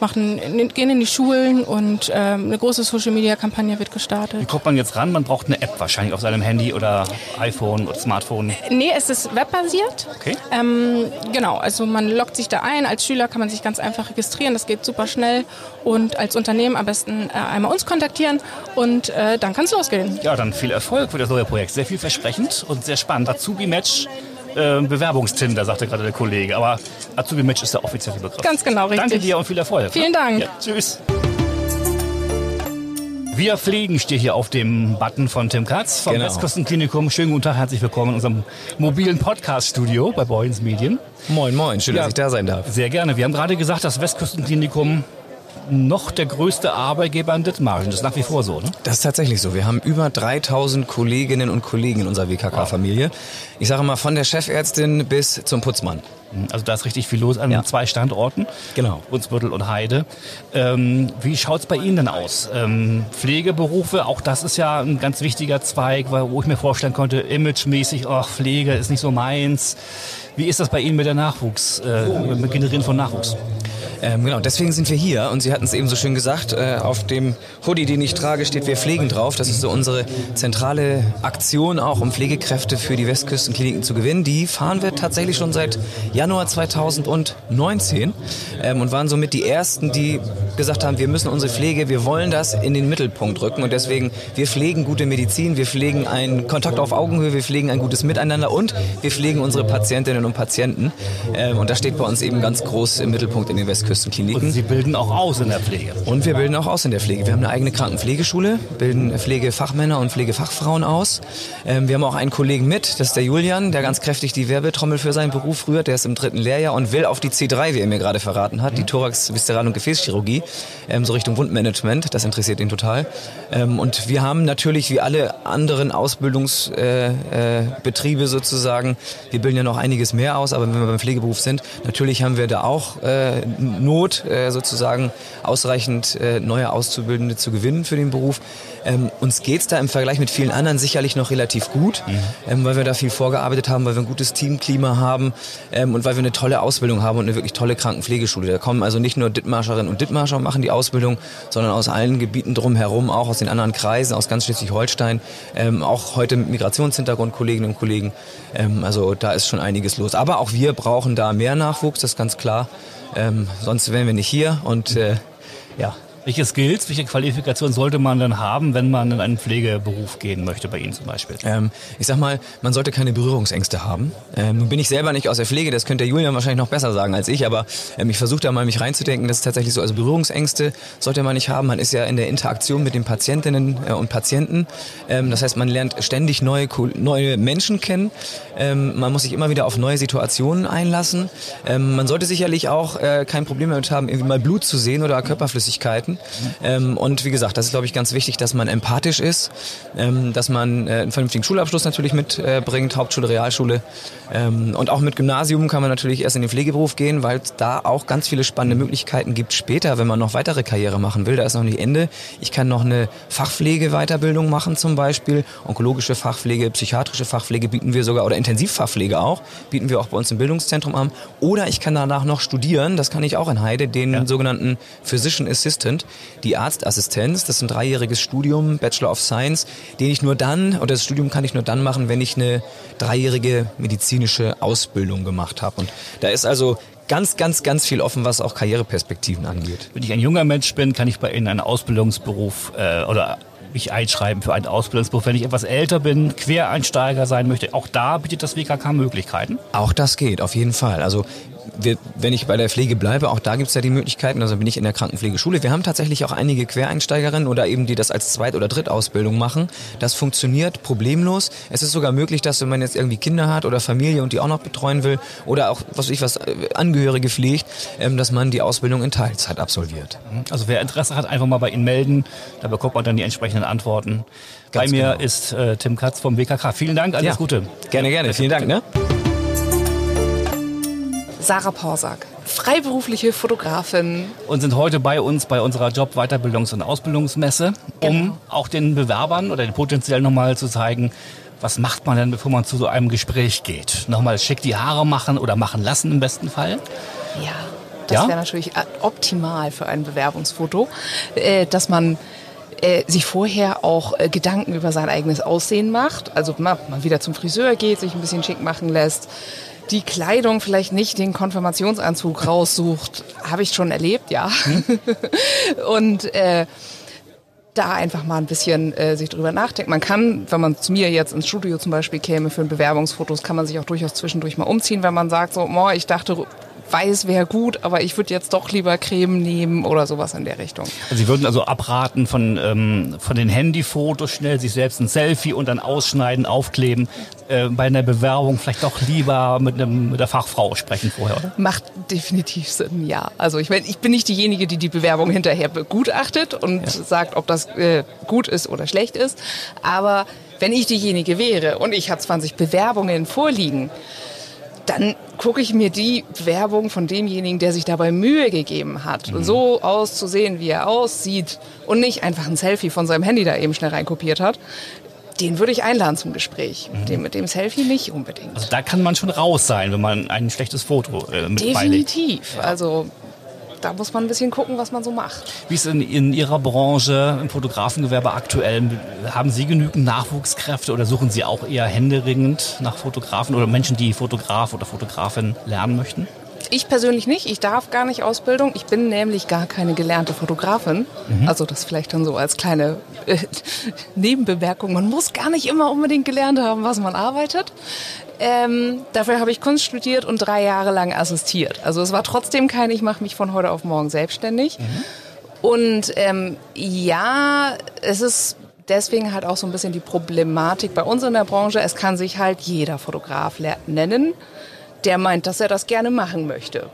Machen, gehen in die Schulen und ähm, eine große Social-Media-Kampagne wird gestartet. Wie kommt man jetzt ran? Man braucht eine App wahrscheinlich auf seinem Handy oder iPhone oder Smartphone. Nee, es ist webbasiert. Okay. Ähm, genau, also man loggt sich da ein. Als Schüler kann man sich ganz einfach registrieren. Das geht super schnell. Und als Unternehmen am besten äh, einmal uns kontaktieren und äh, dann kann es losgehen. Ja, dann viel Erfolg für das neue Projekt. Sehr vielversprechend und sehr spannend. Azubi-Match äh, Bewerbungstinder, sagte gerade der Kollege. Aber Azubi-Match ist der offizielle Begriff. Ganz genau, richtig. Danke dir und viel Erfolg. Vielen Dank. Ja, tschüss. Wir pflegen steht hier auf dem Button von Tim Katz vom Genau. Westküstenklinikum. Schönen guten Tag, herzlich willkommen in unserem mobilen Podcast-Studio bei Boyens Medien. Moin, moin, schön, dass ich da sein darf. Sehr gerne. Wir haben gerade gesagt, das Westküstenklinikum noch der größte Arbeitgeber in Dithmarschen. Das ist nach wie vor so, ne? Das ist tatsächlich so. Wir haben über 3000 Kolleginnen und Kollegen in unserer WKK-Familie. Ich sage mal von der Chefärztin bis zum Putzmann. Also da ist richtig viel los an zwei Standorten. Genau. Brunsbüttel und Heide. Ähm, wie schaut's bei Ihnen denn aus? Ähm, Pflegeberufe, auch das ist ja ein ganz wichtiger Zweig, wo ich mir vorstellen konnte, imagemäßig, ach, Pflege ist nicht so meins. Wie ist das bei Ihnen mit der Nachwuchs, äh, mit dem Generieren von Nachwuchs? Ähm, genau, deswegen sind wir hier und Sie hatten es eben so schön gesagt, äh, auf dem Hoodie, den ich trage, steht Wir pflegen drauf. Das ist so unsere zentrale Aktion auch, um Pflegekräfte für die Westküstenkliniken zu gewinnen. Die fahren wir tatsächlich schon seit Januar 2019 ähm, und waren somit die Ersten, die gesagt haben, wir müssen unsere Pflege, wir wollen das in den Mittelpunkt rücken und deswegen, wir pflegen gute Medizin, wir pflegen einen Kontakt auf Augenhöhe, wir pflegen ein gutes Miteinander und wir pflegen unsere Patientinnen und Patienten. Ähm, und das steht bei uns eben ganz groß im Mittelpunkt in den Westküstenkliniken. Und Sie bilden auch aus in der Pflege. Und wir bilden auch aus in der Pflege. Wir haben eine eigene Krankenpflegeschule, bilden Pflegefachmänner und Pflegefachfrauen aus. Ähm, wir haben auch einen Kollegen mit, das ist der Julian, der ganz kräftig die Werbetrommel für seinen Beruf rührt. Der ist im dritten Lehrjahr und will auf die C3, wie er mir gerade verraten hat, die Thorax, Viszeral- und Gefäßchirurgie, ähm, so Richtung Wundmanagement. Das interessiert ihn total. Ähm, und wir haben natürlich wie alle anderen Ausbildungsbetriebe äh, äh, sozusagen, wir bilden ja noch einiges mehr aus, aber wenn wir beim Pflegeberuf sind, natürlich haben wir da auch äh, Not, äh, sozusagen ausreichend äh, neue Auszubildende zu gewinnen für den Beruf. Ähm, uns geht's da im Vergleich mit vielen anderen sicherlich noch relativ gut, ähm, weil wir da viel vorgearbeitet haben, weil wir ein gutes Teamklima haben ähm, und weil wir eine tolle Ausbildung haben und eine wirklich tolle Krankenpflegeschule. Da kommen also nicht nur Dithmarscherinnen und Dithmarscher und machen die Ausbildung, sondern aus allen Gebieten drumherum, auch aus den anderen Kreisen, aus ganz Schleswig-Holstein, ähm, auch heute mit Migrationshintergrund Kolleginnen und Kollegen. Ähm, also da ist schon einiges los. Aber auch wir brauchen da mehr Nachwuchs, das ist ganz klar. Ähm, sonst wären wir nicht hier und äh, ja. Welche Skills, welche Qualifikation sollte man dann haben, wenn man in einen Pflegeberuf gehen möchte, bei Ihnen zum Beispiel? Ähm, ich sag mal, man sollte keine Berührungsängste haben. Ähm, nun bin ich selber nicht aus der Pflege, das könnte der Julian wahrscheinlich noch besser sagen als ich, aber ähm, ich versuche da mal mich reinzudenken, das ist tatsächlich so. Also Berührungsängste sollte man nicht haben. Man ist ja in der Interaktion mit den Patientinnen äh, und Patienten. Ähm, das heißt, man lernt ständig neue, neue Menschen kennen. Ähm, man muss sich immer wieder auf neue Situationen einlassen. Ähm, man sollte sicherlich auch äh, kein Problem damit haben, irgendwie mal Blut zu sehen oder Körperflüssigkeiten. Ähm, und wie gesagt, das ist, glaube ich, ganz wichtig, dass man empathisch ist, ähm, dass man äh, einen vernünftigen Schulabschluss natürlich mitbringt, äh, Hauptschule, Realschule. Ähm, und auch mit Gymnasium kann man natürlich erst in den Pflegeberuf gehen, weil es da auch ganz viele spannende Möglichkeiten gibt später, wenn man noch weitere Karriere machen will. Da ist noch nicht Ende. Ich kann noch eine Fachpflege-Weiterbildung machen zum Beispiel. Onkologische Fachpflege, psychiatrische Fachpflege bieten wir sogar, oder Intensivfachpflege auch, bieten wir auch bei uns im Bildungszentrum an. Oder ich kann danach noch studieren, das kann ich auch in Heide, den sogenannten Physician Assistant, die Arztassistenz. Das ist ein dreijähriges Studium, Bachelor of Science, den ich nur dann, oder das Studium kann ich nur dann machen, wenn ich eine dreijährige medizinische Ausbildung gemacht habe. Und da ist also ganz, ganz, ganz viel offen, was auch Karriereperspektiven angeht. Wenn ich ein junger Mensch bin, kann ich bei Ihnen einen Ausbildungsberuf äh, oder mich einschreiben für einen Ausbildungsberuf. Wenn ich etwas älter bin, Quereinsteiger sein möchte, auch da bietet das WKK Möglichkeiten. Auch das geht, auf jeden Fall. Also wir, wenn ich bei der Pflege bleibe, auch da gibt es ja die Möglichkeiten, also bin ich in der Krankenpflegeschule. Wir haben tatsächlich auch einige Quereinsteigerinnen oder eben die das als Zweit- oder Drittausbildung machen. Das funktioniert problemlos. Es ist sogar möglich, dass wenn man jetzt irgendwie Kinder hat oder Familie und die auch noch betreuen will oder auch, was weiß ich was, äh, Angehörige pflegt, ähm, dass man die Ausbildung in Teilzeit absolviert. Also wer Interesse hat, einfach mal bei Ihnen melden. Da bekommt man dann die entsprechenden Antworten. bei Ganz mir genau. ist äh, Tim Katz vom WKK. Vielen Dank, alles Ja. Gute. Gerne, gerne. Vielen Dank. Ne? Sarah Porsak, freiberufliche Fotografin. Und sind heute bei uns bei unserer Job-, Weiterbildungs- und Ausbildungsmesse, um Genau. auch den Bewerbern oder den potenziell nochmal zu zeigen, was macht man denn, bevor man zu so einem Gespräch geht? Nochmal schick die Haare machen oder machen lassen im besten Fall? Ja. Das Ja? wäre natürlich äh, optimal für ein Bewerbungsfoto, äh, dass man äh, sich vorher auch Gedanken über sein eigenes Aussehen macht. Also mal wieder zum Friseur geht, sich ein bisschen schick machen lässt. Die Kleidung vielleicht nicht den Konfirmationsanzug raussucht, habe ich schon erlebt, ja. Und äh, da einfach mal ein bisschen äh, sich drüber nachdenken. Man kann, wenn man zu mir jetzt ins Studio zum Beispiel käme für ein Bewerbungsfotos, kann man sich auch durchaus zwischendurch mal umziehen, wenn man sagt so, oh, ich dachte, weiß wäre gut, aber ich würde jetzt doch lieber Creme nehmen oder sowas in der Richtung. Also Sie würden also abraten von, ähm, von den Handyfotos, schnell sich selbst ein Selfie und dann ausschneiden, aufkleben. Äh, bei einer Bewerbung vielleicht doch lieber mit, einem, mit der Fachfrau sprechen vorher, oder? Macht definitiv Sinn, ja. Also ich meine, ich bin nicht diejenige, die die Bewerbung hinterher begutachtet und sagt, ob das äh, gut ist oder schlecht ist. Aber wenn ich diejenige wäre und ich habe 20 Bewerbungen vorliegen, dann gucke ich mir die Bewerbung von demjenigen, der sich dabei Mühe gegeben hat, so auszusehen, wie er aussieht und nicht einfach ein Selfie von seinem Handy da eben schnell reinkopiert hat, den würde ich einladen zum Gespräch. Den mit dem Selfie nicht unbedingt. Also da kann man schon raus sein, wenn man ein schlechtes Foto äh, mit. Definitiv. Also da muss man ein bisschen gucken, was man so macht. Wie ist in, in Ihrer Branche, im Fotografengewerbe aktuell? Haben Sie genügend Nachwuchskräfte oder suchen Sie auch eher händeringend nach Fotografen oder Menschen, die Fotograf oder Fotografin lernen möchten? Ich persönlich nicht. Ich darf gar nicht Ausbildung. Ich bin nämlich gar keine gelernte Fotografin. Mhm. Also das vielleicht dann so als kleine äh, Nebenbemerkung. Man muss gar nicht immer unbedingt gelernt haben, was man arbeitet. Ähm, dafür habe ich Kunst studiert und drei Jahre lang assistiert. Also es war trotzdem kein, ich mache mich von heute auf morgen selbstständig. Und ähm, ja, es ist deswegen halt auch so ein bisschen die Problematik bei uns in der Branche. Es kann sich halt jeder Fotograf nennen, der meint, dass er das gerne machen möchte.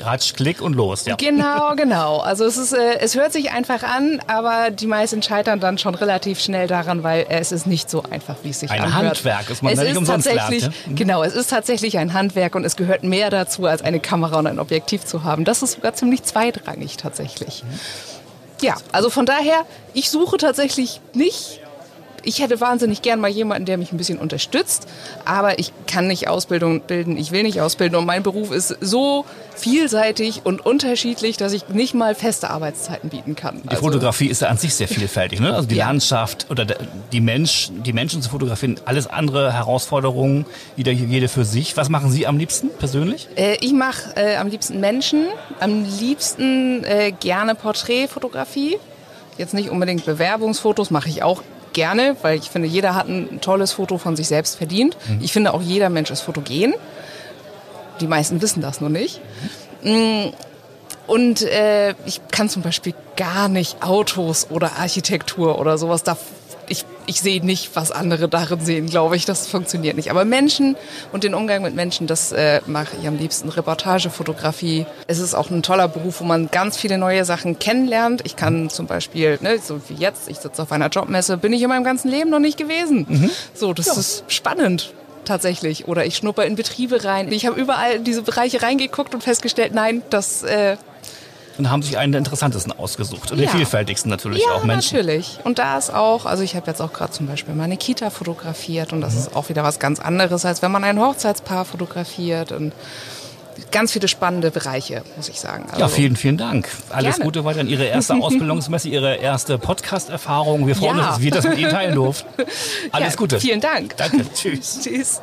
Ratsch, Klick und los, ja. Genau, genau. Also es ist, äh, es hört sich einfach an, aber die meisten scheitern dann schon relativ schnell daran, weil es ist nicht so einfach, wie es sich Ein anhört. Handwerk, ist man es ist tatsächlich, lernt, ja? Mhm. genau, es ist tatsächlich ein Handwerk und es gehört mehr dazu, als eine Kamera und ein Objektiv zu haben. Das ist sogar ziemlich zweitrangig tatsächlich. Ja, also von daher, ich suche tatsächlich nicht. Ich hätte wahnsinnig gern mal jemanden, der mich ein bisschen unterstützt, aber ich kann nicht Ausbildung bilden, ich will nicht ausbilden und mein Beruf ist so vielseitig und unterschiedlich, dass ich nicht mal feste Arbeitszeiten bieten kann. Die Fotografie ist ja an sich sehr vielfältig, ne? Also die Ja. Landschaft oder der, die Mensch, die Menschen zu fotografieren, alles andere Herausforderungen, jeder jede für sich. Was machen Sie am liebsten persönlich? Äh, ich mache äh, am liebsten Menschen, am liebsten äh, gerne Porträtfotografie. Jetzt nicht unbedingt Bewerbungsfotos, mache ich auch gerne, weil ich finde, jeder hat ein tolles Foto von sich selbst verdient. Ich finde auch jeder Mensch ist fotogen. Die meisten wissen das nur nicht. Und äh, ich kann zum Beispiel gar nicht Autos oder Architektur oder sowas. Da, ich, ich sehe nicht, was andere darin sehen, glaube ich. Das funktioniert nicht. Aber Menschen und den Umgang mit Menschen, das äh, mache ich am liebsten. Reportagefotografie. Es ist auch ein toller Beruf, wo man ganz viele neue Sachen kennenlernt. Ich kann zum Beispiel, ne, so wie jetzt, ich sitze auf einer Jobmesse, bin ich in meinem ganzen Leben noch nicht gewesen. So, das ist spannend tatsächlich. Oder ich schnupper in Betriebe rein. Ich habe überall in diese Bereiche reingeguckt und festgestellt, nein, das äh, Und haben sich einen der interessantesten ausgesucht. Und Ja. den vielfältigsten natürlich ja, auch Menschen. natürlich. Und da ist auch, also ich habe jetzt auch gerade zum Beispiel meine Kita fotografiert und Mhm. das ist auch wieder was ganz anderes, als wenn man ein Hochzeitspaar fotografiert und ganz viele spannende Bereiche, muss ich sagen. Ja, Also- vielen, vielen Dank. Alles Gerne. Gute weiterhin. Ihre erste Ausbildungsmesse, Ihre erste Podcast-Erfahrung. Wir freuen Ja. uns, dass wir das mit Ihnen teilen durften. Alles Ja, Gute. Vielen Dank. Danke. Tschüss. Tschüss.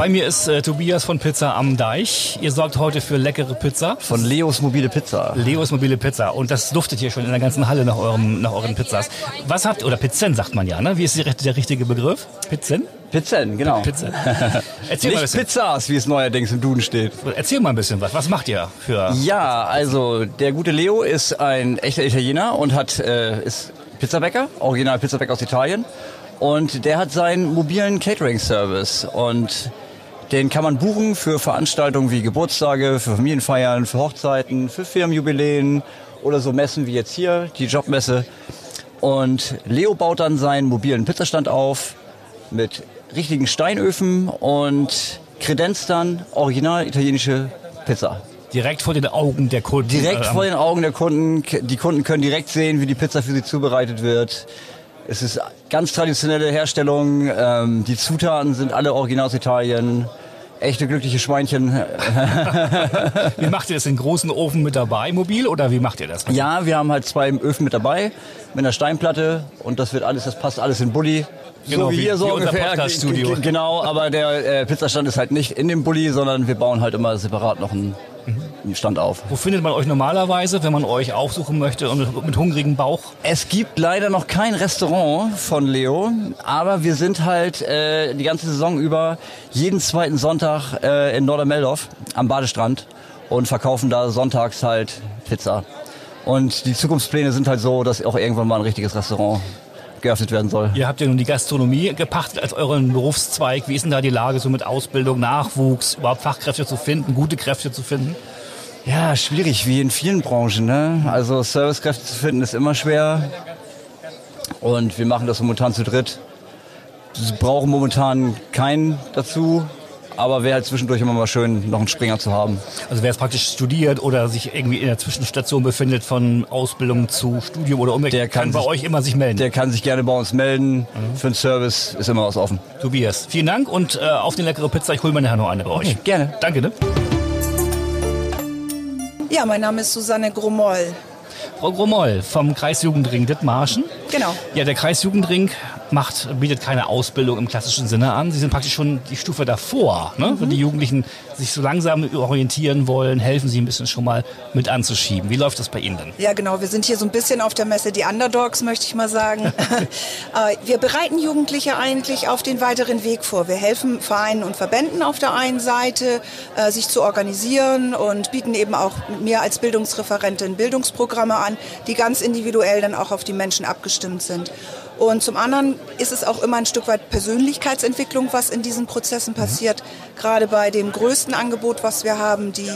Bei mir ist äh, Tobias von Pizza am Deich. Ihr sorgt heute für leckere Pizza. Von Leos mobile Pizza. Leos mobile Pizza. Und das duftet hier schon in der ganzen Halle nach, eurem, nach euren Pizzas. Was habt ihr, oder Pizzen sagt man ja, ne? Wie ist die, der richtige Begriff? Pizzen? Pizzen, genau. Pizzen. Erzähl mal ein Nicht bisschen. Pizzas, wie es neuerdings im Duden steht. Erzähl mal ein bisschen was. Was macht ihr für... Ja, also der gute Leo ist ein echter Italiener und hat, äh, ist Pizzabäcker, original Pizzabäcker aus Italien. Und der hat seinen mobilen Catering-Service und den kann man buchen für Veranstaltungen wie Geburtstage, für Familienfeiern, für Hochzeiten, für Firmenjubiläen oder so Messen wie jetzt hier, die Jobmesse. Und Leo baut dann seinen mobilen Pizzastand auf mit richtigen Steinöfen und kredenzt dann original italienische Pizza. Direkt vor den Augen der Kunden. Direkt vor den Augen der Kunden. Die Kunden können direkt sehen, wie die Pizza für sie zubereitet wird. Es ist ganz traditionelle Herstellung. Ähm, die Zutaten sind alle original aus Italien. echte glückliche Schweinchen. wie macht ihr das? Den großen Ofen mit dabei, mobil, oder wie macht ihr das? Ja, wir haben halt zwei Öfen mit dabei, mit einer Steinplatte und das wird alles, das passt alles in Bulli. Genau, so wie, wie- hier so wie ungefähr. Podcast-Studio. Genau, aber der äh, Pizzastand ist halt nicht in dem Bulli, sondern wir bauen halt immer separat noch einen, einen Stand auf. Wo findet man euch normalerweise, wenn man euch aufsuchen möchte und mit hungrigem Bauch? Es gibt leider noch kein Restaurant von Leo, aber wir sind halt äh, die ganze Saison über jeden zweiten Sonntag äh, in Nordermeldorf am Badestrand und verkaufen da sonntags halt Pizza. Und die Zukunftspläne sind halt so, dass auch irgendwann mal ein richtiges Restaurant geöffnet werden soll. Ihr habt ja nun die Gastronomie gepachtet als euren Berufszweig. Wie ist denn da die Lage so mit Ausbildung, Nachwuchs, überhaupt Fachkräfte zu finden, gute Kräfte zu finden? Ja, schwierig, wie in vielen Branchen. Ne? Also Servicekräfte zu finden ist immer schwer. Und wir machen das momentan zu dritt. Wir brauchen momentan keinen dazu. Aber wäre halt zwischendurch immer mal schön, noch einen Springer zu haben. Also wer jetzt praktisch studiert oder sich irgendwie in der Zwischenstation befindet von Ausbildung zu Studium oder umgekehrt, Der kann bei sich- euch immer sich melden. Der kann sich gerne bei uns melden. Für den Service ist immer was offen. Tobias, vielen Dank und äh, auf die leckere Pizza. Ich hole mir nachher noch eine bei euch. gerne. Danke, ne? Ja, mein Name ist Susanne Grumoll. Frau Gromoll vom Kreisjugendring Dithmarschen. Genau. Ja, der Kreisjugendring macht, bietet keine Ausbildung im klassischen Sinne an. Sie sind praktisch schon die Stufe davor. Ne? Wenn die Jugendlichen sich so langsam orientieren wollen, helfen Sie ein bisschen schon mal mit anzuschieben. Wie läuft das bei Ihnen denn? Ja, genau. Wir sind hier so ein bisschen auf der Messe die Underdogs, möchte ich mal sagen. Äh, wir bereiten Jugendliche eigentlich auf den weiteren Weg vor. Wir helfen Vereinen und Verbänden auf der einen Seite, äh, sich zu organisieren und bieten eben auch mit mir als Bildungsreferentin Bildungsprogramme an, die ganz individuell dann auch auf die Menschen abgestimmt sind. Und zum anderen ist es auch immer ein Stück weit Persönlichkeitsentwicklung, was in diesen Prozessen passiert. Gerade bei dem größten Angebot, was wir haben, die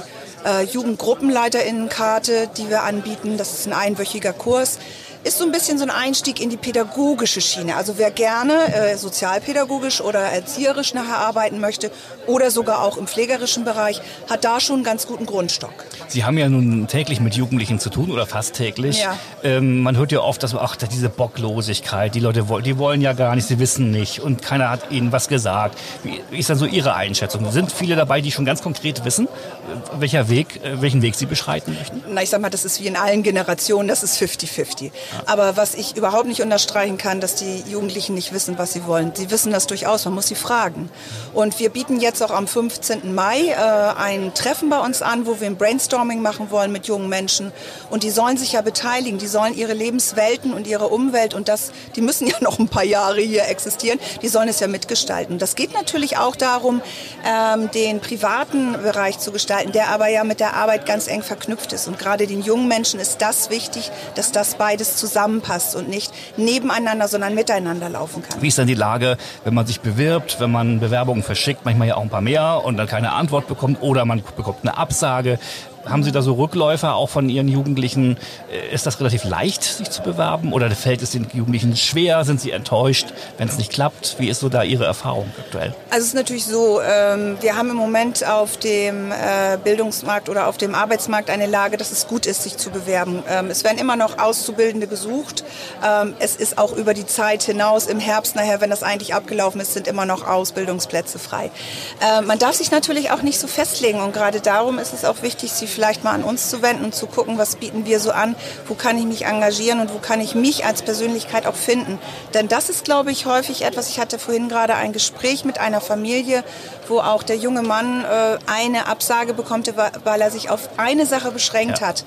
äh, Jugendgruppenleiterinnen-Karte, die wir anbieten. Das ist ein einwöchiger Kurs. Ist so ein bisschen so ein Einstieg in die pädagogische Schiene. Also wer gerne äh, sozialpädagogisch oder erzieherisch nachher arbeiten möchte oder sogar auch im pflegerischen Bereich, hat da schon einen ganz guten Grundstock. Sie haben ja nun täglich mit Jugendlichen zu tun oder fast täglich. Ja. Ähm, man hört ja oft, dass ach, diese Bocklosigkeit, die Leute wollen, die wollen ja gar nicht, sie wissen nicht und keiner hat ihnen was gesagt. Wie wie ist dann so Ihre Einschätzung? Sind viele dabei, die schon ganz konkret wissen, äh, welcher Weg, äh, welchen Weg sie beschreiten möchten? Na, ich sag mal, das ist wie in allen Generationen, das ist 50-50. Aber was ich überhaupt nicht unterstreichen kann, dass die Jugendlichen nicht wissen, was sie wollen. Sie wissen das durchaus, man muss sie fragen. Und wir bieten jetzt auch am 15. Mai äh, ein Treffen bei uns an, wo wir ein Brainstorming machen wollen mit jungen Menschen. Und die sollen sich ja beteiligen, die sollen ihre Lebenswelten und ihre Umwelt und das, die müssen ja noch ein paar Jahre hier existieren, die sollen es ja mitgestalten. Das geht natürlich auch darum, ähm, den privaten Bereich zu gestalten, der aber ja mit der Arbeit ganz eng verknüpft ist. Und gerade den jungen Menschen ist das wichtig, dass das beides zusammenpasst und nicht nebeneinander, sondern miteinander laufen kann. Wie ist dann die Lage, wenn man sich bewirbt, wenn man Bewerbungen verschickt, manchmal ja auch ein paar mehr und dann keine Antwort bekommt oder man bekommt eine Absage? Haben Sie da so Rückläufer auch von Ihren Jugendlichen? Äh, Ist das relativ leicht, sich zu bewerben oder fällt es den Jugendlichen schwer? Sind sie enttäuscht, wenn es nicht klappt? Wie ist so da Ihre Erfahrung aktuell? Also es ist natürlich so, ähm, wir haben im Moment auf dem äh, Bildungsmarkt oder auf dem Arbeitsmarkt eine Lage, dass es gut ist, sich zu bewerben. Ähm, es werden immer noch Auszubildende gesucht. Ähm, es ist auch über die Zeit hinaus, im Herbst nachher, wenn das eigentlich abgelaufen ist, sind immer noch Ausbildungsplätze frei. Man darf sich natürlich auch nicht so festlegen und gerade darum ist es auch wichtig, sie vielleicht mal an uns zu wenden und zu gucken, was bieten wir so an, wo kann ich mich engagieren und wo kann ich mich als Persönlichkeit auch finden. Denn das ist, glaube ich, häufig etwas, ich hatte vorhin gerade ein Gespräch mit einer Familie, wo auch der junge Mann äh, eine Absage bekommt, weil er sich auf eine Sache beschränkt hat.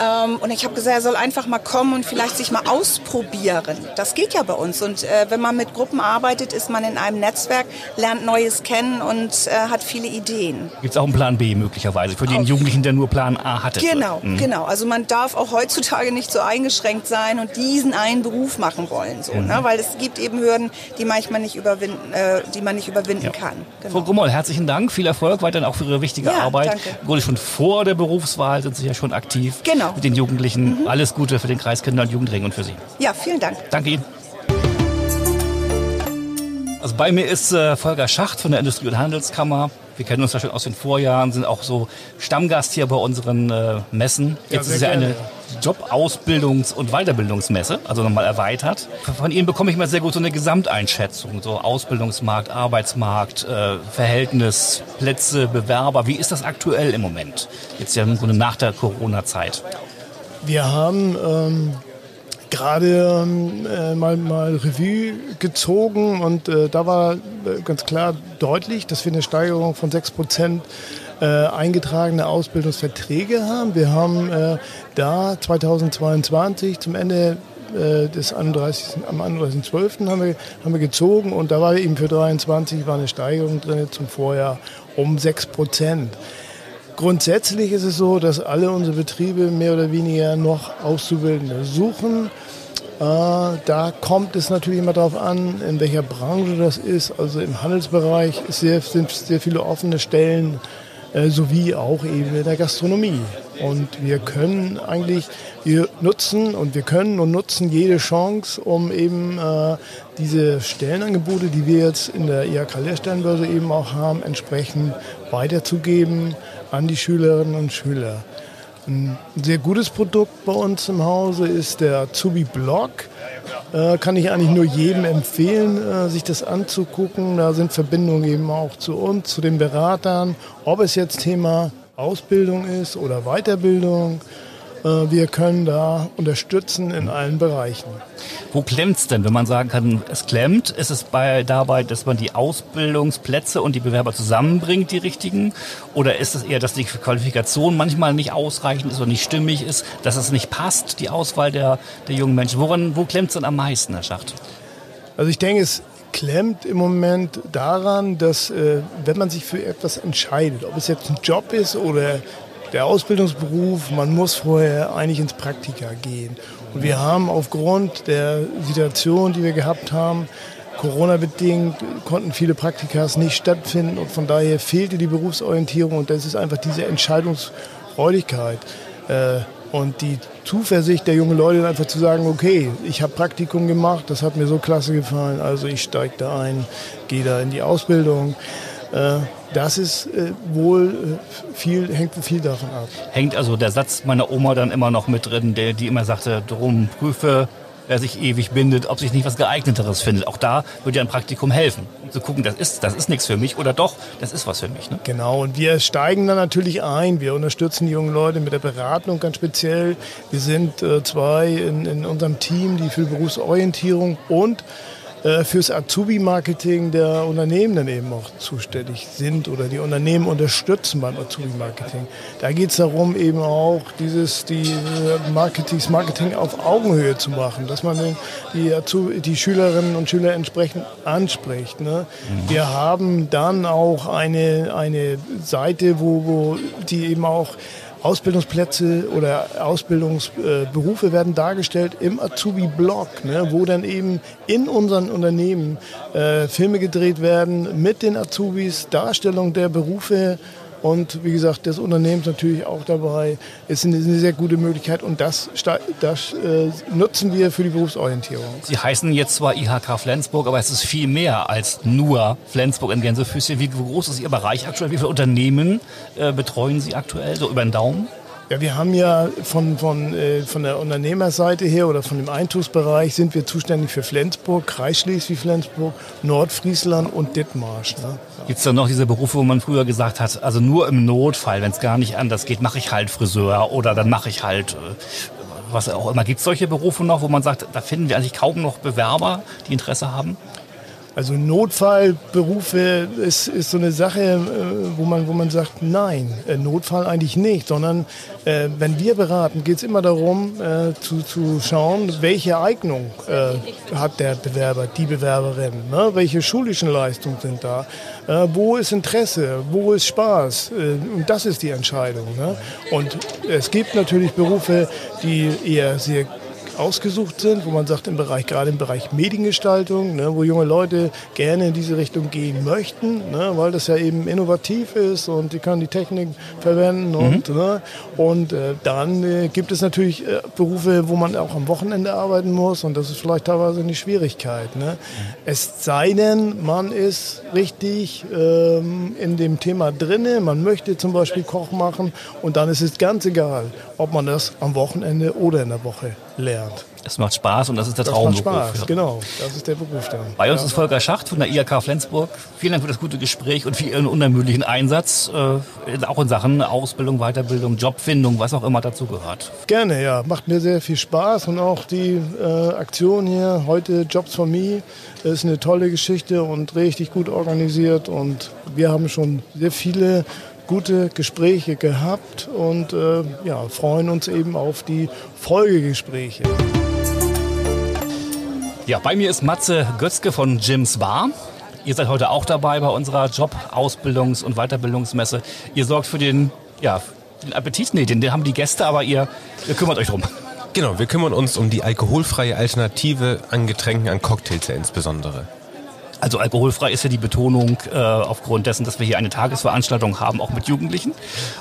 Ähm, und ich habe gesagt, er soll einfach mal kommen und vielleicht sich mal ausprobieren. Das geht ja bei uns. Und äh, wenn man mit Gruppen arbeitet, ist man in einem Netzwerk, lernt Neues kennen und äh, hat viele Ideen. Gibt es auch einen Plan B möglicherweise für den Jugendlichen, der nur Plan A hatte? Genau, Mhm. genau. Also man darf auch heutzutage nicht so eingeschränkt sein und diesen einen Beruf machen wollen, so, Mhm. ne? weil es gibt eben Hürden, die manchmal nicht überwinden, äh, die man nicht überwinden kann. Frau Grummel, herzlichen Dank, viel Erfolg weiterhin auch für Ihre wichtige Ja, Arbeit. danke. Grunde schon vor der Berufswahl sind Sie ja schon aktiv Genau. Mit den Jugendlichen. Alles Gute für den Kreis Kinder- und Jugendring und für Sie. Ja, vielen Dank. Danke Ihnen. Also bei mir ist äh, Volker Schacht von der Industrie- und Handelskammer. Wir kennen uns ja schon aus den Vorjahren, sind auch so Stammgast hier bei unseren äh, Messen. Ja, Jetzt sehr ist ja eine Jobausbildungs- und Weiterbildungsmesse, also nochmal erweitert. Von Ihnen bekomme ich mal sehr gut so eine Gesamteinschätzung, so Ausbildungsmarkt, Arbeitsmarkt, äh, Verhältnis, Plätze, Bewerber. Wie ist das aktuell im Moment? Jetzt ja im Grunde nach der Corona-Zeit. Wir haben ähm, gerade ähm, äh, mal, mal Revue gezogen und äh, da war äh, ganz klar deutlich, dass wir eine Steigerung von 6 Prozent äh, eingetragene Ausbildungsverträge haben. Wir haben äh, da 2022 zum Ende äh, des 31, am 31.12. Haben wir, haben wir gezogen und da war eben für 23 war eine Steigerung drin zum Vorjahr um 6 Prozent. Grundsätzlich ist es so, dass alle unsere Betriebe mehr oder weniger noch Auszubildende suchen. Äh, da kommt es natürlich immer darauf an, in welcher Branche das ist. Also im Handelsbereich sehr, sind sehr viele offene Stellen, sowie auch eben in der Gastronomie. Und wir können eigentlich, wir nutzen und wir können und nutzen jede Chance, um eben äh, diese Stellenangebote, die wir jetzt in der IHK-Lehrstellenbörse eben auch haben, entsprechend weiterzugeben an die Schülerinnen und Schüler. Ein sehr gutes Produkt bei uns im Hause ist der Azubi Blog. Äh, kann ich eigentlich nur jedem empfehlen, äh, sich das anzugucken. Da sind Verbindungen eben auch zu uns, zu den Beratern, ob es jetzt Thema Ausbildung ist oder Weiterbildung. Äh, wir können da unterstützen in allen Bereichen. Wo klemmt's denn, wenn man sagen kann, es klemmt? Ist es bei, dabei, dass man die Ausbildungsplätze und die Bewerber zusammenbringt, die richtigen? Oder ist es eher, dass die Qualifikation manchmal nicht ausreichend ist oder nicht stimmig ist, dass es nicht passt, die Auswahl der, der jungen Menschen? Woran, wo klemmt's denn am meisten, Herr Schacht? Also ich denke, es klemmt im Moment daran, dass äh, wenn man sich für etwas entscheidet, ob es jetzt ein Job ist oder der Ausbildungsberuf, man muss vorher eigentlich ins Praktika gehen. Und wir haben aufgrund der Situation, die wir gehabt haben, Corona-bedingt konnten viele Praktikas nicht stattfinden und von daher fehlte die Berufsorientierung und das ist einfach diese Entscheidungsfreudigkeit äh, und die Zuversicht der jungen Leute einfach zu sagen, okay, ich habe Praktikum gemacht, das hat mir so klasse gefallen, also ich steige da ein, gehe da in die Ausbildung. Äh, das ist äh, wohl äh, viel, hängt viel davon ab. Hängt also der Satz meiner Oma dann immer noch mit drin, der, die immer sagte, drum prüfe, wer sich ewig bindet, ob sich nicht was geeigneteres findet. Auch da würde ja ein Praktikum helfen, um zu gucken, das ist, das ist nichts für mich oder doch, das ist was für mich. Ne? Genau, und wir steigen dann natürlich ein. Wir unterstützen die jungen Leute mit der Beratung ganz speziell. Wir sind äh, zwei in, in unserem Team, die für Berufsorientierung und fürs Azubi-Marketing der Unternehmen dann eben auch zuständig sind oder die Unternehmen unterstützen beim Azubi-Marketing. Da geht es darum, eben auch dieses, die Marketings, Marketing auf Augenhöhe zu machen, dass man die, Azubi, die Schülerinnen und Schüler entsprechend anspricht. Ne? Mhm. Wir haben dann auch eine, eine Seite, wo, wo die eben auch Ausbildungsplätze oder Ausbildungsberufe werden dargestellt im Azubi-Blog, ne, wo dann eben in unseren Unternehmen äh, Filme gedreht werden mit den Azubis, Darstellung der Berufe und wie gesagt, des Unternehmens natürlich auch dabei. ist eine, eine sehr gute Möglichkeit und das, das äh, nutzen wir für die Berufsorientierung. Sie heißen jetzt zwar IHK Flensburg, aber es ist viel mehr als nur Flensburg in Gänsefüßchen. Wie groß ist Ihr Bereich aktuell? Wie viele Unternehmen äh, betreuen Sie aktuell, so über den Daumen? Ja, wir haben ja von, von, äh, von der Unternehmerseite her oder von dem Eintugsbereich sind wir zuständig für Flensburg, Kreis Schleswig-Flensburg, Nordfriesland und Dithmarsch. Ne? Ja. Gibt es da noch diese Berufe, wo man früher gesagt hat, also nur im Notfall, wenn es gar nicht anders geht, mache ich halt Friseur oder dann mache ich halt äh, was auch immer. Gibt es solche Berufe noch, wo man sagt, da finden wir eigentlich kaum noch Bewerber, die Interesse haben? Also Notfallberufe ist, ist so eine Sache, äh, wo man, wo man sagt, nein, äh, Notfall eigentlich nicht, sondern äh, wenn wir beraten, geht es immer darum äh, zu, zu schauen, welche Eignung äh, hat der Bewerber, die Bewerberin, ne? welche schulischen Leistungen sind da, äh, wo ist Interesse, wo ist Spaß und das ist die Entscheidung. Ne? Und es gibt natürlich Berufe, die eher sehr ausgesucht sind, wo man sagt, im Bereich, gerade im Bereich Mediengestaltung, ne, wo junge Leute gerne in diese Richtung gehen möchten, ne, weil das ja eben innovativ ist und die können die Technik verwenden und, mhm. ne, und äh, dann äh, gibt es natürlich äh, Berufe, wo man auch am Wochenende arbeiten muss und das ist vielleicht teilweise eine Schwierigkeit. Ne? Mhm. Es sei denn, man ist richtig ähm, in dem Thema drinne, man möchte zum Beispiel Koch machen und dann ist es ganz egal, ob man das am Wochenende oder in der Woche lernt. Es macht Spaß und das ist der das Traumberuf. Macht Spaß, genau. Das ist der Beruf dann. Bei uns ja. ist Volker Schacht von der IHK Flensburg. Vielen Dank für das gute Gespräch und für Ihren unermüdlichen Einsatz, äh, auch in Sachen Ausbildung, Weiterbildung, Jobfindung, was auch immer dazu gehört. Gerne, ja. Macht mir sehr viel Spaß und auch die äh, Aktion hier heute Jobs for Me ist eine tolle Geschichte und richtig gut organisiert und wir haben schon sehr viele gute Gespräche gehabt und äh, ja, freuen uns eben auf die Folgegespräche. Ja, bei mir ist Matze Götzke von Jims Bar. Ihr seid heute auch dabei bei unserer Job-, Ausbildungs- und Weiterbildungsmesse. Ihr sorgt für den, ja, den Appetit, nee, den, den haben die Gäste, aber ihr, ihr kümmert euch drum. Genau, wir kümmern uns um die alkoholfreie Alternative an Getränken, an Cocktails ja insbesondere. Also alkoholfrei ist ja die Betonung äh, aufgrund dessen, dass wir hier eine Tagesveranstaltung haben, auch mit Jugendlichen.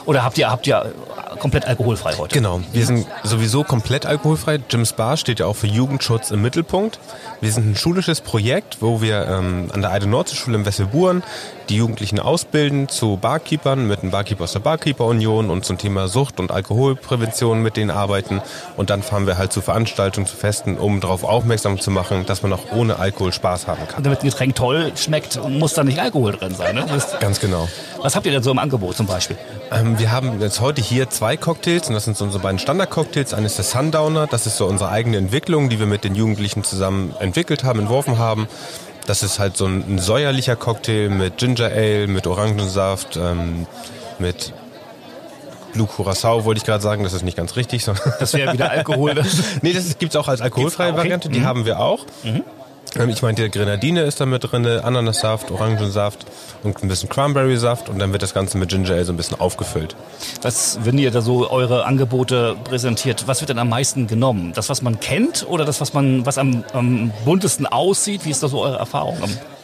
Oder habt ihr, habt ihr komplett alkoholfrei heute? Genau, wir sind sowieso komplett alkoholfrei. Jim's Bar steht ja auch für Jugendschutz im Mittelpunkt. Wir sind ein schulisches Projekt, wo wir ähm, an der Eide Nordseeschule in Wesselburen die Jugendlichen ausbilden zu Barkeepern mit einem Barkeeper aus der Barkeeper Union und zum Thema Sucht und Alkoholprävention mit denen arbeiten. Und dann fahren wir halt zu Veranstaltungen, zu Festen, um darauf aufmerksam zu machen, dass man auch ohne Alkohol Spaß haben kann. Damit ein Getränk toll schmeckt, muss da nicht Alkohol drin sein, ne? Ganz genau. Was habt ihr denn so im Angebot zum Beispiel? Ähm, wir haben jetzt heute hier zwei Cocktails und das sind so unsere beiden Standard-Cocktails. Eines ist der Sundowner, das ist so unsere eigene Entwicklung, die wir mit den Jugendlichen zusammen entwickelt haben, entworfen haben. Das ist halt so ein, säuerlicher Cocktail mit Ginger Ale, mit Orangensaft, ähm, mit Blue Curacao wollte ich gerade sagen, das ist nicht ganz richtig. Das wäre wieder Alkohol. nee, das gibt es auch als alkoholfreie auch Variante, die mhm. haben wir auch. Mhm. Ähm, ich meine, die Grenadine ist da mit drin, Ananassaft, Orangensaft und ein bisschen Cranberry-Saft und dann wird das Ganze mit Ginger Ale so ein bisschen aufgefüllt. Was, wenn ihr da so eure Angebote präsentiert, was wird denn am meisten genommen? Das, was man kennt oder das, was man, was am, am buntesten aussieht? Wie ist da so eure Erfahrung?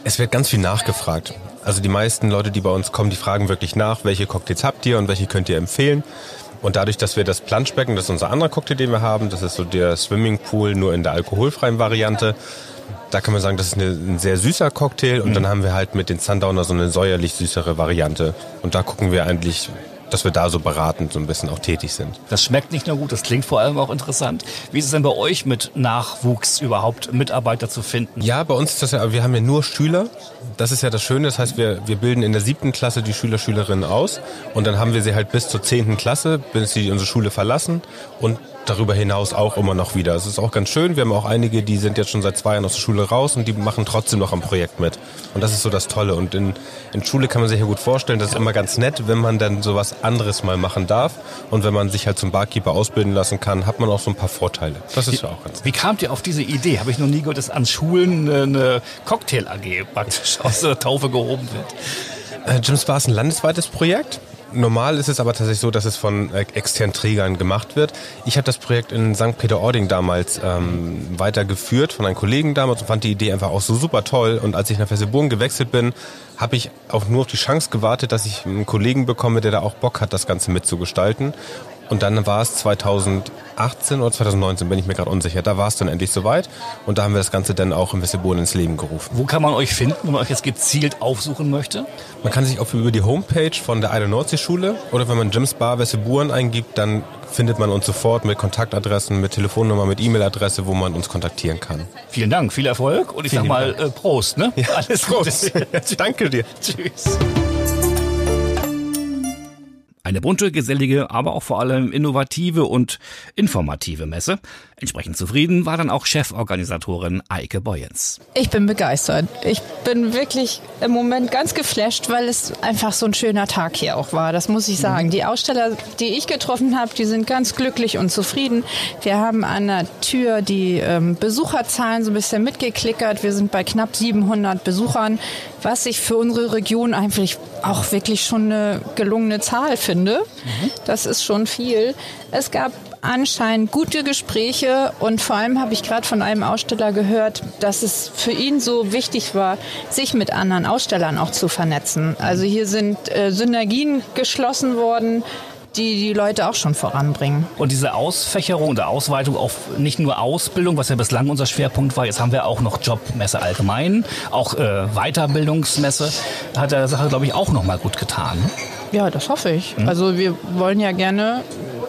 Es wird ganz viel nachgefragt. Also die meisten Leute, die bei uns kommen, die fragen wirklich nach, welche Cocktails habt ihr und welche könnt ihr empfehlen. Und dadurch, dass wir das Planschbecken, das ist unser anderer Cocktail, den wir haben, das ist so der Swimmingpool nur in der alkoholfreien Variante, da kann man sagen, das ist eine, ein sehr süßer Cocktail und mhm. dann haben wir halt mit den Sundowner so eine säuerlich süßere Variante. Und da gucken wir eigentlich, dass wir da so beratend so ein bisschen auch tätig sind. Das schmeckt nicht nur gut, das klingt vor allem auch interessant. Wie ist es denn bei euch mit Nachwuchs überhaupt Mitarbeiter zu finden? Ja, bei uns ist das ja, wir haben ja nur Schüler. Das ist ja das Schöne. Das heißt, wir, wir bilden in der siebten Klasse die Schüler, Schülerinnen aus und dann haben wir sie halt bis zur zehnten Klasse, bis sie unsere Schule verlassen und darüber hinaus auch immer noch wieder. Es ist auch ganz schön. Wir haben auch einige, die sind jetzt schon seit zwei Jahren aus der Schule raus und die machen trotzdem noch am Projekt mit. Und das ist so das Tolle. Und in, in Schule kann man sich ja gut vorstellen, das ist immer ganz nett, wenn man dann sowas anderes mal machen darf. Und wenn man sich halt zum Barkeeper ausbilden lassen kann, hat man auch so ein paar Vorteile. Das ist ja auch ganz nett. Wie kamt ihr auf diese Idee? Habe ich noch nie gehört, dass an Schulen eine Cocktail-AG praktisch aus der Taufe gehoben wird. Äh, Jim's Bar ist ein landesweites Projekt. Normal ist es aber tatsächlich so, dass es von äh, externen Trägern gemacht wird. Ich habe das Projekt in St. Peter-Ording damals ähm, weitergeführt von einem Kollegen damals und fand die Idee einfach auch so super toll. Und als ich nach Fesselburgen gewechselt bin, habe ich auch nur auf die Chance gewartet, dass ich einen Kollegen bekomme, der da auch Bock hat, das Ganze mitzugestalten. Und dann war es 2018 oder 2019, bin ich mir gerade unsicher. Da war es dann endlich soweit. Und da haben wir das Ganze dann auch in Wesselboden ins Leben gerufen. Wo kann man euch finden, wenn man euch jetzt gezielt aufsuchen möchte? Man kann sich auch über die Homepage von der Eide Nordsee-Schule oder wenn man Jims Bar Wesselburen eingibt, dann findet man uns sofort mit Kontaktadressen, mit Telefonnummer, mit E-Mail-Adresse, wo man uns kontaktieren kann. Vielen Dank, viel Erfolg und ich Vielen sag mal äh, Prost, ne? Ja, Alles Prost. Danke dir. Tschüss. Eine bunte, gesellige, aber auch vor allem innovative und informative Messe. Entsprechend zufrieden war dann auch Cheforganisatorin Eike Boyens. Ich bin begeistert. Ich bin wirklich im Moment ganz geflasht, weil es einfach so ein schöner Tag hier auch war. Das muss ich sagen. Mhm. Die Aussteller, die ich getroffen habe, die sind ganz glücklich und zufrieden. Wir haben an der Tür die ähm, Besucherzahlen so ein bisschen mitgeklickert. Wir sind bei knapp 700 Besuchern, was ich für unsere Region eigentlich auch wirklich schon eine gelungene Zahl finde. Mhm. Das ist schon viel. Es gab anscheinend gute Gespräche und vor allem habe ich gerade von einem Aussteller gehört, dass es für ihn so wichtig war, sich mit anderen Ausstellern auch zu vernetzen. Also hier sind äh, Synergien geschlossen worden, die die Leute auch schon voranbringen. Und diese Ausfächerung oder Ausweitung auf nicht nur Ausbildung, was ja bislang unser Schwerpunkt war, jetzt haben wir auch noch Jobmesse allgemein, auch äh, Weiterbildungsmesse, hat der Sache, glaube ich, auch noch mal gut getan. Ja, das hoffe ich. Mhm. Also wir wollen ja gerne,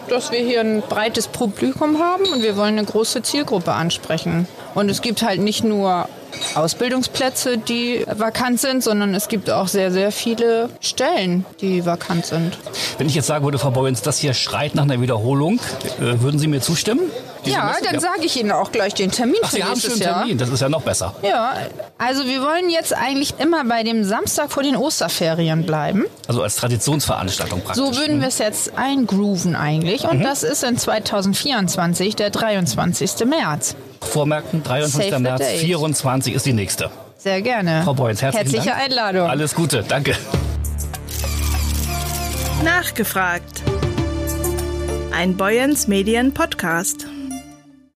dass wir hier ein breites Publikum haben und wir wollen eine große Zielgruppe ansprechen. Und es gibt halt nicht nur Ausbildungsplätze, die vakant sind, sondern es gibt auch sehr, sehr viele Stellen, die vakant sind. Wenn ich jetzt sagen würde, Frau Boyens, das hier schreit nach einer Wiederholung, äh, würden Sie mir zustimmen? ja, Messe? dann ja. sage ich Ihnen auch gleich den Termin Ach, Sie haben schon einen Termin, das ist ja noch besser. Ja, also wir wollen jetzt eigentlich immer bei dem Samstag vor den Osterferien bleiben. Also als Traditionsveranstaltung praktisch. So würden wir es jetzt eingrooven eigentlich und mhm. das ist in 2024 der 23. März. Vormerken, 23. Save März, 24 ist die nächste. Sehr gerne. Frau Boyens, herzlichen Herzliche Dank. Einladung. Alles Gute, danke. Nachgefragt. Ein Boyens Medien Podcast.